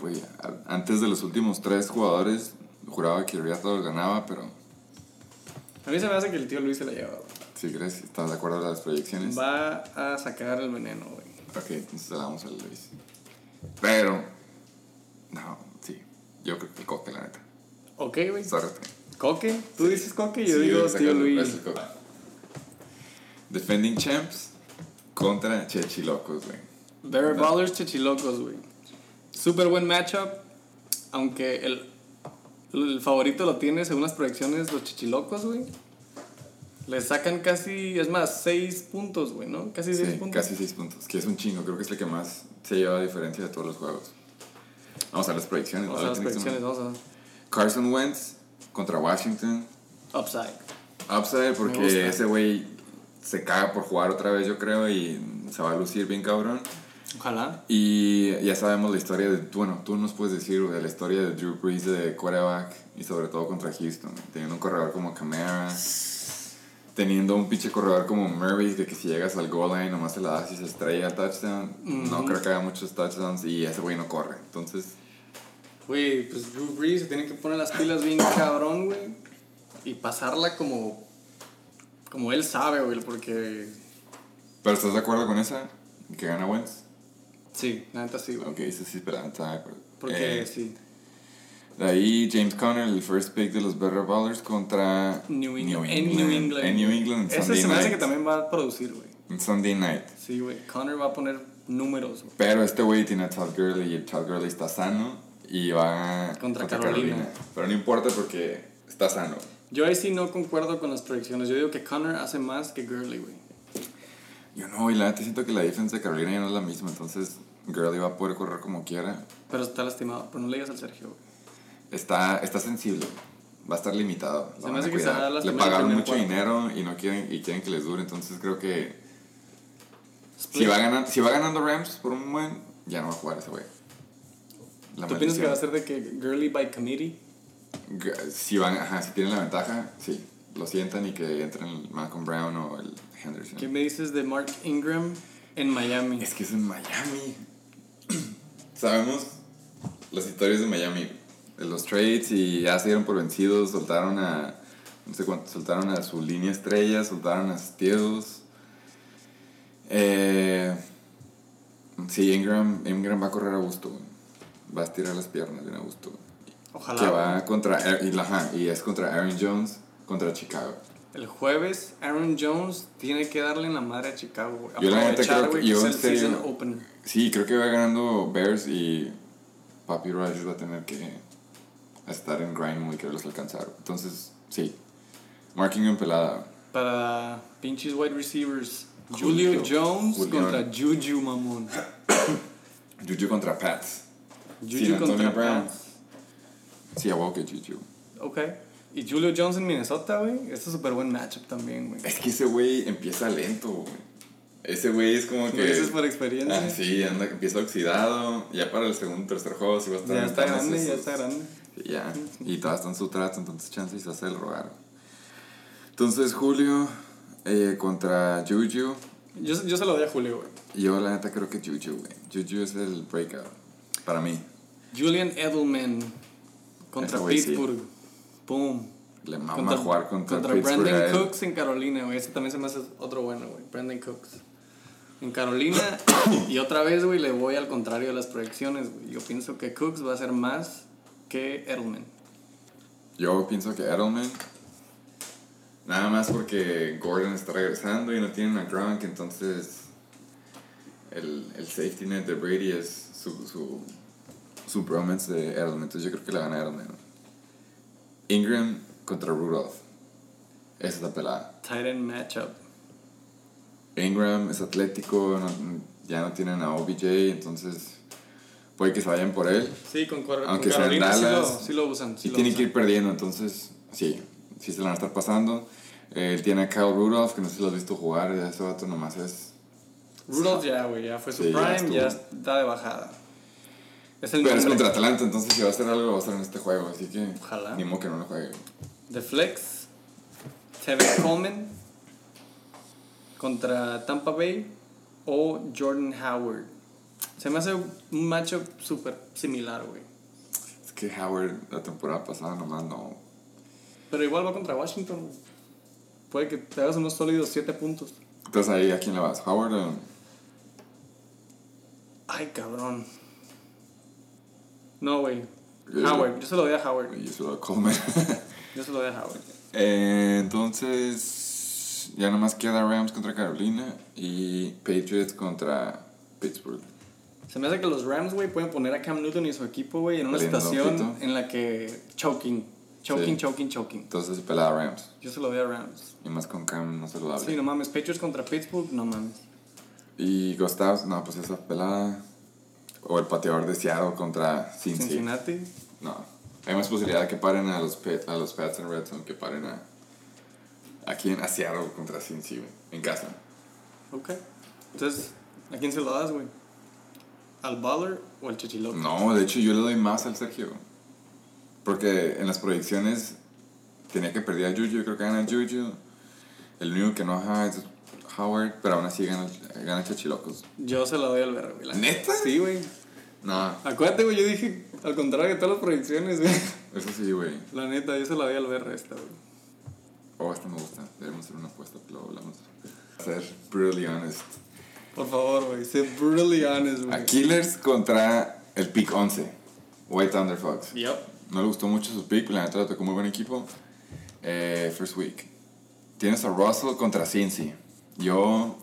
Güey, a- antes de los últimos tres jugadores, juraba que Riato ganaba, pero A mí se me hace que el tío Luis se la lleva, güey. si crees, ¿estás de acuerdo con las proyecciones? Va a sacar el veneno, güey. Ok, entonces se la damos a Luis. Pero, no, sí, yo creo que Coque, la neta. Ok, güey. ¿Coque? Tú dices Coque yo Sí, digo saca tío Luis. Defending Champs contra Chechilocos, güey. Better Ballers, Chichilocos, güey. Súper buen matchup. Aunque el, el favorito lo tiene, según las proyecciones, los Chichilocos, güey. Le sacan casi, es más, 6 puntos, güey, ¿no? Casi 6 Sí, puntos. casi 6 puntos. Que es un chingo. Creo que es el que más se lleva a diferencia de todos los juegos. Vamos a las proyecciones. Vamos a las proyecciones, vamos Carson Wentz contra Washington. a Upside. Upside porque ese güey se caga por jugar otra vez, yo creo, y se va a lucir bien cabrón. Ojalá. Y ya sabemos la historia de, bueno, tú nos puedes decir de la historia de Drew Brees de quarterback y sobre todo contra Houston, teniendo un corredor como Camara, teniendo un pinche corredor como Murray, de que si llegas al goal line nomás se la das y se estrella al touchdown, no creo que haga muchos touchdowns y ese güey no corre, entonces Güey, pues Drew Brees se tiene que poner las pilas bien cabrón, güey. Y pasarla como. Como él sabe, güey, porque. ¿Pero estás de acuerdo con esa? ¿Que gana Wentz? Sí, la neta sí, güey. Ok, eso sí, pero está de acuerdo. Porque Eh, sí. De ahí James Conner, el first pick de los Better Ballers contra New England. En New England. En New England, Ese Sunday se me hace que también va a producir, güey. En Sunday night. Sí, güey. Connor va a poner números, güey. Pero este güey tiene a Todd Gurley y el Todd Gurley está sano y va Contra Carolina. Pero no importa porque está sano. Yo ahí sí no concuerdo con las proyecciones. Yo digo que Connor hace más que Gurley, güey. Yo no, y la neta siento que la defensa de Carolina ya no es la misma, entonces Gurley va a poder correr como quiera. Pero está lastimado. Pero no le digas al Sergio, güey. Está, está sensible, va a estar limitado. Se me hace que se va a Le pagaron mucho cuarto. dinero y no quieren, y quieren que les dure, entonces creo que Split. si va, ganando, si va ganando Rams por un buen, ya no va a jugar ese güey. La ¿Tú piensas que va a maldición. ser de que Gurley by committee? Si van, ajá, si tienen la ventaja, sí, lo sientan y que entren el Malcolm Brown o el Henderson. ¿Qué me dices de Mark Ingram en Miami? Es que es en Miami. Sabemos las historias de Miami, los trades y ya se dieron por vencidos, soltaron a no sé cuánto, soltaron a su línea estrella, soltaron a Steels. Eh, sí, Ingram, Ingram va a correr a gusto, va a estirar las piernas bien a gusto. Ojalá. Que va contra, y, ajá, y es contra Aaron Jones, contra Chicago. El jueves, Aaron Jones tiene que darle en la madre a Chicago. Yo la neta creo que- yo es en serio-. Sí, creo que va ganando Bears y Papi Rice va a tener que estar en grind y quererlos alcanzar. Entonces, sí. Marking en pelada. Para pinches wide receivers. Julio. Julio Jones contra Juju, mamón. Juju contra Pats. Juju Sin contra Brown. Pats. Sí, a que Juju. Ok. Y Julio Jones en Minnesota, güey. Este es súper buen matchup también, güey. Es que ese güey empieza lento, güey. Ese güey es como ¿Lo que... dices por experiencia? Ah, sí, anda, empieza oxidado. Ya para el segundo tercer juego sí va a estar... Ya está grande, ya está grande. Ya. Y todavía está en su trato, entonces chance y se hace el rogar. Entonces, Julio eh, contra Juju. Yo, yo se lo doy a Julio, güey. Yo la neta creo que Juju, güey. Juju es el breakout. Para mí. Julian Edelman contra sí. Boom. Le mama jugar contra, contra Pittsburgh a Brandon. Cooks en Carolina, güey. Ese también se me hace otro bueno, güey. Brandon Cooks. En Carolina, y otra vez, güey, le voy al contrario de las proyecciones, güey. Yo pienso que Cooks va a ser más que Edelman. Yo pienso que Edelman. Nada más porque Gordon está regresando y no tienen a Gronk, entonces el, el safety net de Brady es su, su, su bromance de Edelman. Entonces yo creo que le gana Edelman. Ingram contra Rudolph. Esa es la pelada. Tight end matchup. Ingram es atlético, no- ya no tienen a OBJ, entonces puede que se vayan por él. Sí, con, Cor- Aunque con sea Carolina sí lo, Dallas, sí lo usan. sí Y lo tiene usan. que ir perdiendo, entonces sí, sí se la van a estar pasando. Eh, Él tiene a Kyle Rudolph, que no sé si lo has visto jugar, ya ese vato nomás es... Rudolph ya, güey, ya fue su Sí, ya prime, estuvo. ya, está de bajada. Es el Pero es contra Atlanta, entonces si va a hacer algo, va a ser en este juego, así que... Ojalá. Ni modo que no lo juegue. The Flex, Tevin Coleman contra Tampa Bay o Jordan Howard. Se me hace un matchup súper similar, güey. Es que Howard la temporada pasada nomás no... Pero igual va contra Washington. güey. Puede que te hagas unos sólidos 7 puntos. Entonces ahí, ¿a quién le vas? ¿Howard o...? Ay, cabrón. No, güey. Howard. Yo se lo doy a Howard. Yo se lo doy a Coleman. Yo se lo doy a Howard. Eh, entonces, ya nomás queda Rams contra Carolina y Patriots contra Pittsburgh. Se me hace que los Rams, güey, pueden poner a Cam Newton y su equipo, güey, en una Valiendo situación pito. en la que choking, choking, Sí. choking, choking. Entonces se pelaba Rams. Yo se lo doy a Rams. Y más con Cam no saludable. Sí, no mames. Patriots contra Pittsburgh, no mames. Y Gustavs, no, pues esa pelada. O el pateador de Seattle contra Cincy. Cincinnati. No. Hay más posibilidad de que paren a los, a los Pats en Red Zone que paren a. Aquí en a Seattle contra Cincy, güey. En casa. Ok. Entonces, ¿a quién se lo das, güey? ¿Al Baller o al Chichiloco? No, de hecho yo le doy más al Sergio. Porque en las proyecciones tenía que perder a Juju, yo creo que gana Juju. El único que no ajá es Howard, pero aún así gana, gana Chachilocos. Yo se lo doy al la ¿Neta? Sí, güey. No, Acuérdate, güey, yo dije al contrario de todas las proyecciones, güey. eso sí, güey. La neta, yo se la doy al Berro esta, güey. Oh, esta me gusta. Debemos hacer una apuesta, pero hablamos. Ser brutally honest. Por favor, güey. Sé brutally honest, güey. A Killers contra el pick 11. White Thunder Fox. Yep. No le gustó mucho su pick, la neta le tocó muy buen equipo. Eh, first week. Tienes a Russell contra Cincy. Yo.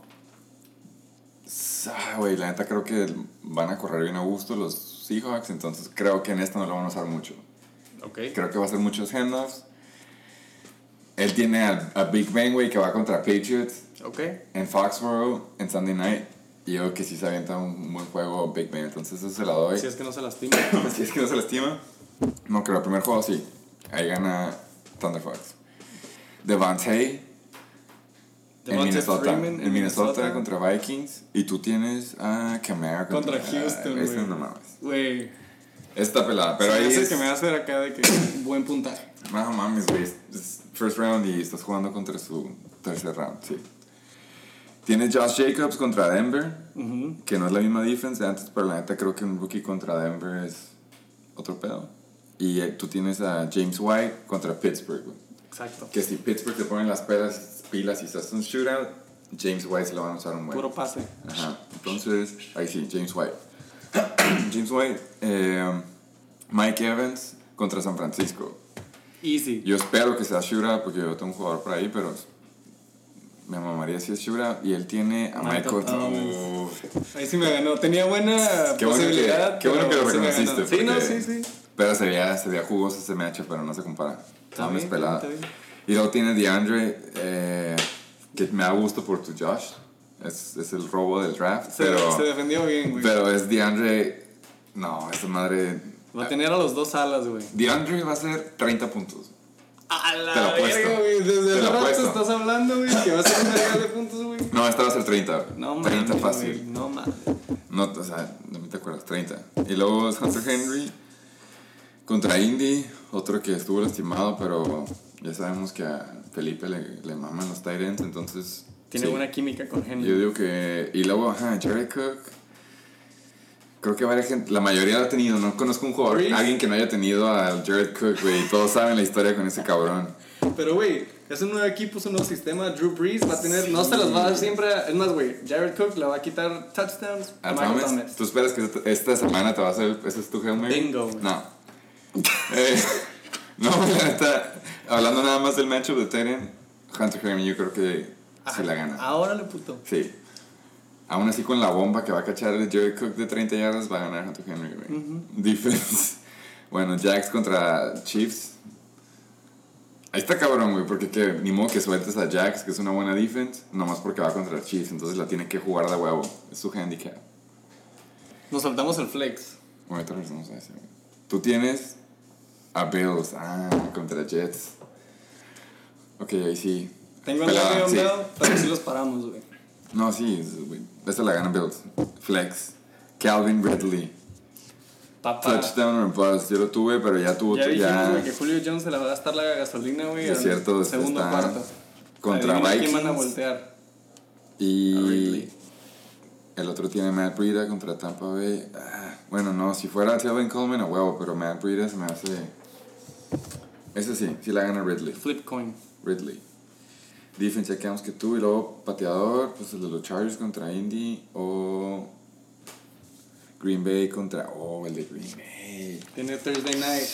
Ah, güey, la neta creo que van a correr bien a gusto los Seahawks, entonces creo que en esta no lo van a usar mucho. Ok. Creo que va a ser muchos handoffs. Él tiene a, a Big Ben, güey, que va contra Patriots Ok. en Foxborough en Sunday night. Y yo que sí se avienta un buen juego Big Ben, entonces eso se la doy. Si es que no se lastima. Si es que no se lastima. No creo, el primer juego sí. Ahí gana Thunder Fox. Devante en Minnesota. Freeman en Minnesota, contra Vikings. Y tú tienes a Camara Contra Houston, ah, ese güey. no mames. Güey. Esta pelada, pero me ahí es... que me va a hacer acá de que buen puntaje. No mames, güey. First round y estás jugando contra su tercer round, sí. Tienes Josh Jacobs contra Denver, Ujú. que no es la misma defense de antes, pero la neta creo que un rookie contra Denver es otro pedo. Y eh, tú tienes a James White contra Pittsburgh, güey. Exacto. Que si Pittsburgh te ponen las pelas, pilas y estás en un shootout, James White se lo van a usar un buen. Puro pase. Ajá. Entonces, ahí sí, James White. James White, eh, Mike Evans contra San Francisco. Easy. Yo espero que sea shootout porque yo tengo un jugador por ahí, pero me mamaría si es shootout. Y él tiene a Michael. Uf. Ahí sí me ganó. Tenía buena Qué bueno que- posibilidad. qué bueno que lo reconociste. Sí, no, sí, sí. Pero sería, sería jugoso ese match, pero no se compara. Está No, bien, está bien. Y luego tiene DeAndre, eh, que me da gusto por tu Josh. Es, es el robo del draft. Se, pero, se defendió bien, güey. pero es DeAndre. No, esa madre. Va a tener a los dos alas, güey. DeAndre va a hacer 30 puntos. A la Te lo verga, güey. Desde hace rato estás hablando, güey, que va a ser un regalo de puntos, güey. No, esta va a ser 30. No 30 mames, fácil. güey. No mames. No, o sea, no me te acuerdas, 30. Y luego es Hunter Henry contra Indy, otro que estuvo lastimado, pero ya sabemos que a Felipe le, le maman los tight ends, entonces... Tiene sí. buena química con Henry. Yo digo que... Y luego, ajá, Jared Cook. Creo que varias gente, la mayoría lo ha tenido, no conozco un jugador, alguien que no haya tenido a Jared Cook, güey, todos saben la historia con ese cabrón. Pero, güey, es un nuevo equipo, es un nuevo sistema. Drew Brees va a tener, no se los va a dar siempre. Es más, güey, Jared Cook le va a quitar touchdowns a ¿A Michael Thomas? Thomas. ¿Tú esperas que esta semana te va a hacer, ese es tu Mary? Bingo, güey. No. Eh, no, la neta, hablando nada más del matchup de Teren, Hunter Henry yo creo que se la gana. Ahora le puto. Sí. Aún así con la bomba que va a cachar el Jerry Cook de 30 yardas va a ganar Hunter Henry, güey. Defense. Bueno, Jacks contra Chiefs. Ahí está cabrón, güey, porque que, ni modo que sueltes a Jax, que es una buena defense, nomás porque va contra Chiefs, entonces la tiene que jugar de huevo. Es su handicap. Nos saltamos el flex. Bueno, ahorita regresamos a ese. güey. Tú tienes a Bills, ah, contra Jets. Ok, ahí sí. Tengo el Pelada, Le'Veon sí. Pero sí los paramos, güey. No, sí, güey. Esta la gana Bills. Flex. Calvin Ridley. Papá. Touchdown bust. Yo lo tuve, pero ya tuvo. Ya dijimos, ya güey, que Julio Jones se le va a gastar la gasolina, güey. Es cierto, Segundo está cuarto. contra quién van a Vikings. voltear. Y el otro tiene Matt Breida contra Tampa Bay. Ah, bueno, no, si fuera Telvin Coleman a huevo, pero Matt Breida se me hace. Ese sí, sí la gana Ridley. Flip coin. Ridley. Defense ya quedamos que tú y luego pateador, pues el de los Chargers contra Indy o Green Bay contra. Oh, el de Green Bay. Tiene Thursday night.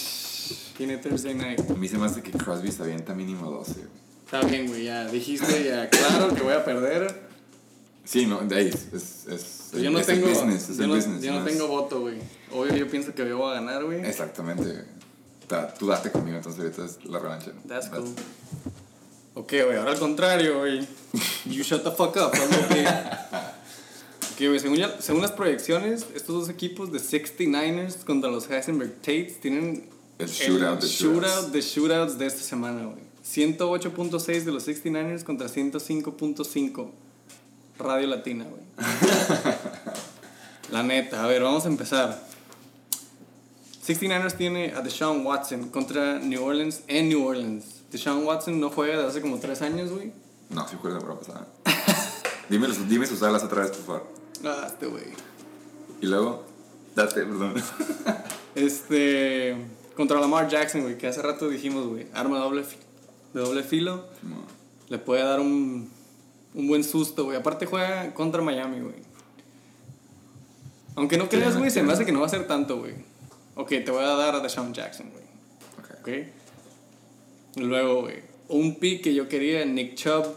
Tiene Thursday night. A mí se me hace que Crosby se avienta mínimo 12. güey. Está bien, güey, ya dijiste, ya, claro que voy a perder. Sí, no, de ahí es, es, es, Yo no es tengo, el business, es yo el no, business. yo no tengo voto, güey. Obvio, yo pienso que yo voy a ganar, güey. Exactamente. Tú date conmigo, entonces ahorita es la revancha. That's cool. Ok, güey, ahora al contrario, güey. You shut the fuck up, a little bit. Ok, güey, según, ya- según las proyecciones, estos dos equipos de 69ers contra los Heisenberg Tates tienen El shootout de shootout shootouts. de shootouts de esta semana, güey. 108.6 de los 69ers contra 105.5 Radio Latina, güey. La neta, a ver, vamos a empezar. 69ers tiene a Deshaun Watson contra New Orleans en New Orleans. Deshaun Watson no juega desde hace como tres años, güey. No, sí juega la broma pasada. dime, los- dime sus alas otra vez, por favor. Ah, este güey. Y luego, date, perdón. Este. Contra Lamar Jackson, güey, que hace rato dijimos, güey. Arma doble de doble filo. No. Le puede dar un, un buen susto, güey. Aparte juega contra Miami, güey. Aunque no creas, güey, se me hace que no va a ser tanto, güey. Ok, te voy a dar a Deshaun Jackson, güey. Ok. ¿Ok? Y Luego, güey, un pick que yo quería, Nick Chubb.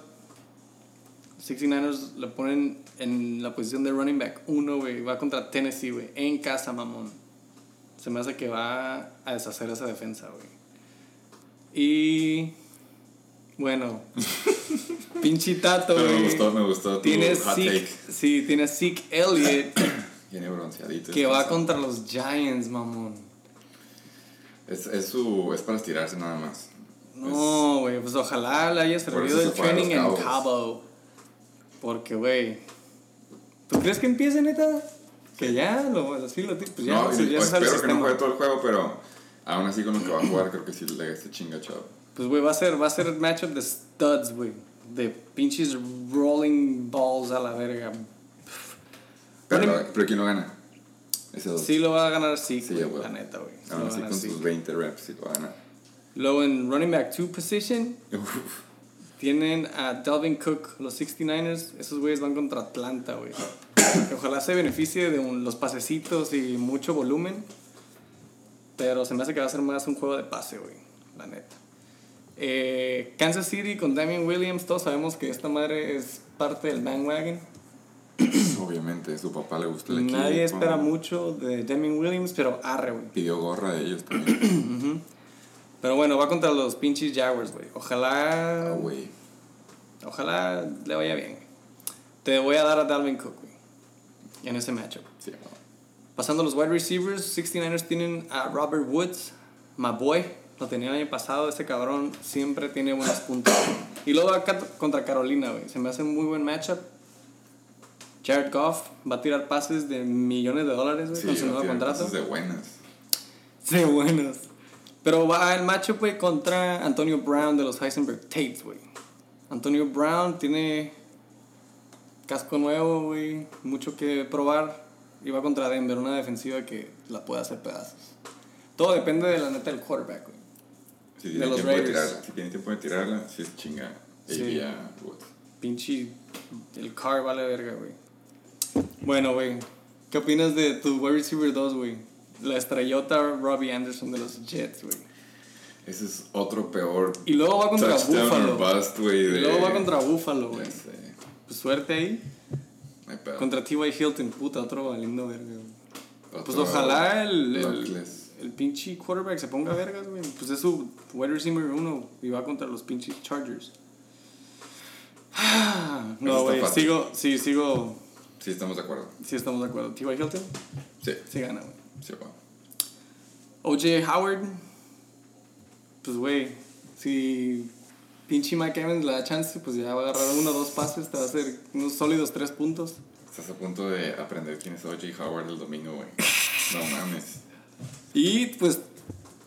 69ers le ponen en la posición de running back 1, güey. Va contra Tennessee, güey. En casa, mamón. Se me hace que va a deshacer esa defensa, güey. Y. Bueno. pinche tato, Pero güey. me gustó, me gustó tu Tiene hot Zeke, sí, tiene Zeke Elliott Viene bronceadito. que va contra los Giants, mamón. Es, es, su, es para estirarse nada más. No, güey, pues ojalá le haya servido el training en los. Cabo. Porque, güey. ¿Tú crees que empiece, neta? Que ya, lo, así lo pues ya, no, pues, y- ya el espero que no sistema. juegue todo el juego, pero aún así con lo que va a jugar creo que sí le se chinga chavo. Pues, güey, va a ser, va a ser matchup de studs, güey. De pinches rolling balls a la verga. Pero, Running- pero ¿quién lo gana? Ese. Sí lo va a ganar sí, Sí, güey, la neta, güey. Sí Aún así con sus 20 reps sí lo va a ganar. Luego en running back 2 position Uf. tienen a Dalvin Cook, los 69ers. Esos güeyes van contra Atlanta, güey. Ojalá se beneficie de un- los pasecitos y mucho volumen. Pero se me hace que va a ser más un juego de pase, güey. La neta. Eh, Kansas City con Damian Williams. Todos sabemos que esta madre es parte del bandwagon. Obviamente, a su papá le gusta el equipo. Nadie espera mucho de Damian Williams, pero arre, güey. Pidió gorra de ellos también. Pero bueno, va contra los pinches Jaguars, güey. Ojalá. Ah, güey. Ojalá le vaya bien. Te voy a dar a Dalvin Cook, güey. En ese matchup. Sí, no. Pasando a los wide receivers, 69ers tienen a Robert Woods, my boy. Lo tenía el año pasado, ese cabrón siempre tiene buenos puntos. Y luego acá contra Carolina, güey. Se me hace un muy buen matchup. Jared Goff va a tirar pases de millones de dólares, güey, Sí, con su nuevo contrato. de buenas. Sí, buenos. Pero va el matchup, güey, contra Antonio Brown de los Heisenberg Tates, güey. Antonio Brown tiene casco nuevo, güey. Mucho que probar. Y va contra Denver, una defensiva que la puede hacer pedazos. Todo depende de la neta del quarterback, güey. Si De tiene los tiempo de tirarla. Si tiene tiempo de tirarla, sí es chinga. Sí. Pinche. El car vale verga, güey. Bueno, güey. ¿Qué opinas de tu wide receiver 2, güey? La estrellota Robbie Anderson de los Jets, güey. Ese es otro peor Y luego va contra Buffalo. güey. Y luego va contra Buffalo, güey. Pues suerte ahí. Contra T.Y. Hilton, puta, otro valiendo verga, güey. Pues ojalá el, el, pinche quarterback se ponga vergas, güey. Pues es su wide receiver uno y va contra los pinches Chargers. Ah, No, güey, sigo, sí, sigo, Sí, estamos de acuerdo. sí estamos de acuerdo. T.Y. Hilton, Sí. sí gana, güey. Sí, va. O.J. Howard, pues, güey, si pinche Mike Evans le da chance, pues ya va a agarrar uno o dos pases, te va a hacer unos sólidos tres puntos. Estás a punto de aprender quién es O.J. Howard el domingo, güey. No mames. Y pues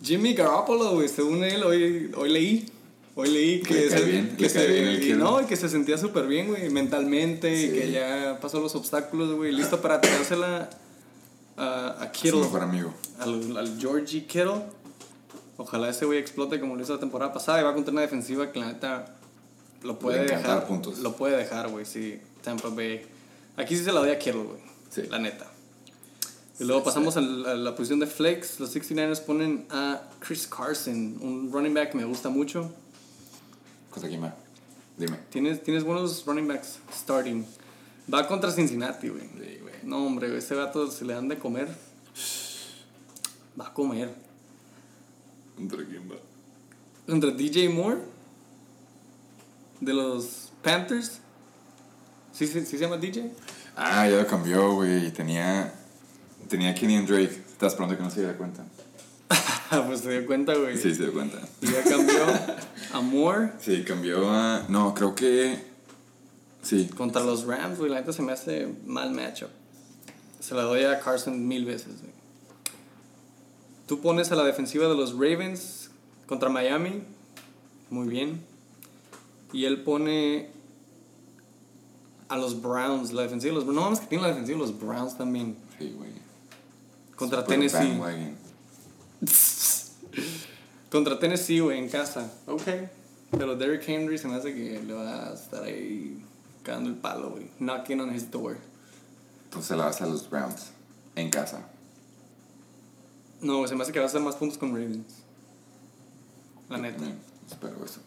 Jimmy Garoppolo, güey, según él, hoy, hoy leí. Hoy leí que, Le se, bien, que le se- bien el y no, y que se sentía súper bien, güey, mentalmente, y Sí. que ya pasó los obstáculos, güey, listo para tirársela a, a su Kittle, mejor amigo. al, al Georgie Kittle. Ojalá ese güey explote como lo hizo la temporada pasada y va contra una defensiva que la neta lo puede dejar. puntos. Lo puede dejar, güey, sí. Tampa Bay. Aquí sí se la doy a Kittle, güey. Sí. La neta. Y luego pasamos al- a la posición de flex. Los 69ers ponen a Chris Carson, un running back que me gusta mucho. Cosa aquí, ma. Dime. Tienes, tienes buenos running backs starting. Va contra Cincinnati, güey. Sí, güey. No, hombre, güey, ese gato se le dan de comer. Va a comer. ¿Contra quién va? Contra DJ Moore. De los Panthers. ¿Sí, sí, sí se llama DJ? Ah, ya lo cambió, güey. Tenía. Tenía Kenny Drake. Estás pronto que no se diera cuenta. pues se dio cuenta, güey. Sí, se dio cuenta. Y ya cambió a Moore Sí, cambió a. No, creo que. Sí. contra los Rams, güey. La neta se me hace mal matchup. Se la doy a Carson mil veces, güey. Tú pones a la defensiva de los Ravens contra Miami. Muy bien. Y él pone a los Browns, la defensiva de los No, mames que tiene la defensiva de los Browns también. Sí, güey. Contra Super Tennessee. Contra Tennessee, güey, en casa. Ok. Pero Derrick Henry se me hace que le va a estar ahí cagando el palo, güey. Knocking on his door. Entonces la vas a los Browns. En casa. No, se me hace que va a hacer más puntos con Ravens. La neta. También Espero eso.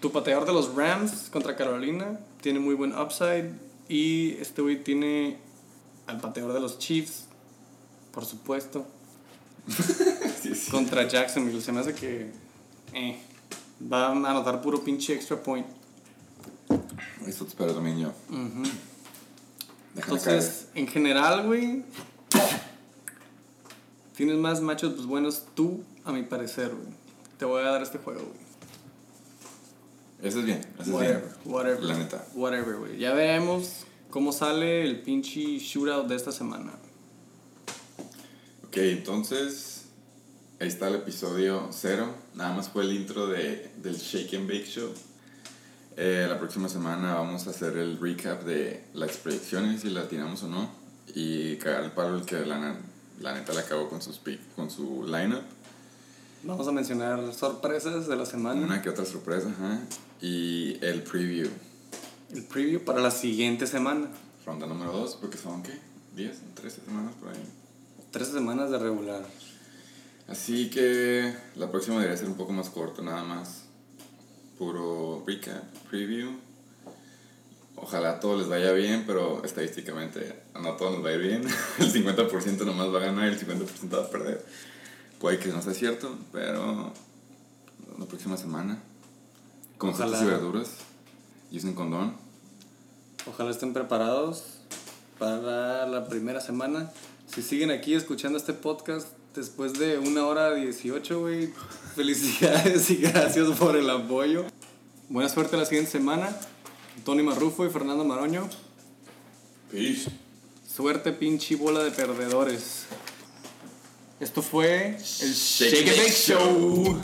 Tu pateador de los Rams contra Carolina tiene muy buen upside. Y este güey tiene al pateador de los Chiefs, por supuesto, Sí, sí. contra Jacksonville. Se me hace que eh, va a anotar puro pinche extra point. Eso te espero también yo. Déjame caer. Entonces, en general, güey, tienes más machos pues, buenos tú, a mi parecer, güey. Te voy a dar este juego, güey. Eso es bien. Eso es Whatever, bien. whatever. La neta. Whatever, güey. Ya veremos cómo sale el pinche shootout de esta semana. Ok, entonces. Ahí está el episodio cero. Nada más fue el intro de, del Shake and Bake Show. Eh, la próxima semana vamos a hacer el recap de las proyecciones, si la tiramos o no. Y cagar el palo el que la, la neta la acabó con, sus con su lineup. Vamos a mencionar sorpresas de la semana. Una que otra sorpresa, ajá. Y el preview. El preview para la siguiente semana. Ronda número 2, porque son, ¿qué? ¿10? ¿13 semanas por ahí? Tres semanas de regular. Así que la próxima debería ser un poco más corto, nada más. Puro recap, preview. Ojalá todo les vaya bien, pero estadísticamente no a todos nos va a ir bien. El 50% nomás va a ganar y el 50% va a perder. Puede que no sea cierto, pero la próxima semana. Con Ojalá. frutas y verduras. Y usen condón. Ojalá estén preparados para la primera semana. Si siguen aquí escuchando este podcast después de una hora 18, güey, felicidades y gracias por el apoyo. Buena suerte la siguiente semana. Tony Marrufo y Fernando Maroño. Peace. Suerte, pinche bola de perdedores. Esto fue el Shake Shake Show.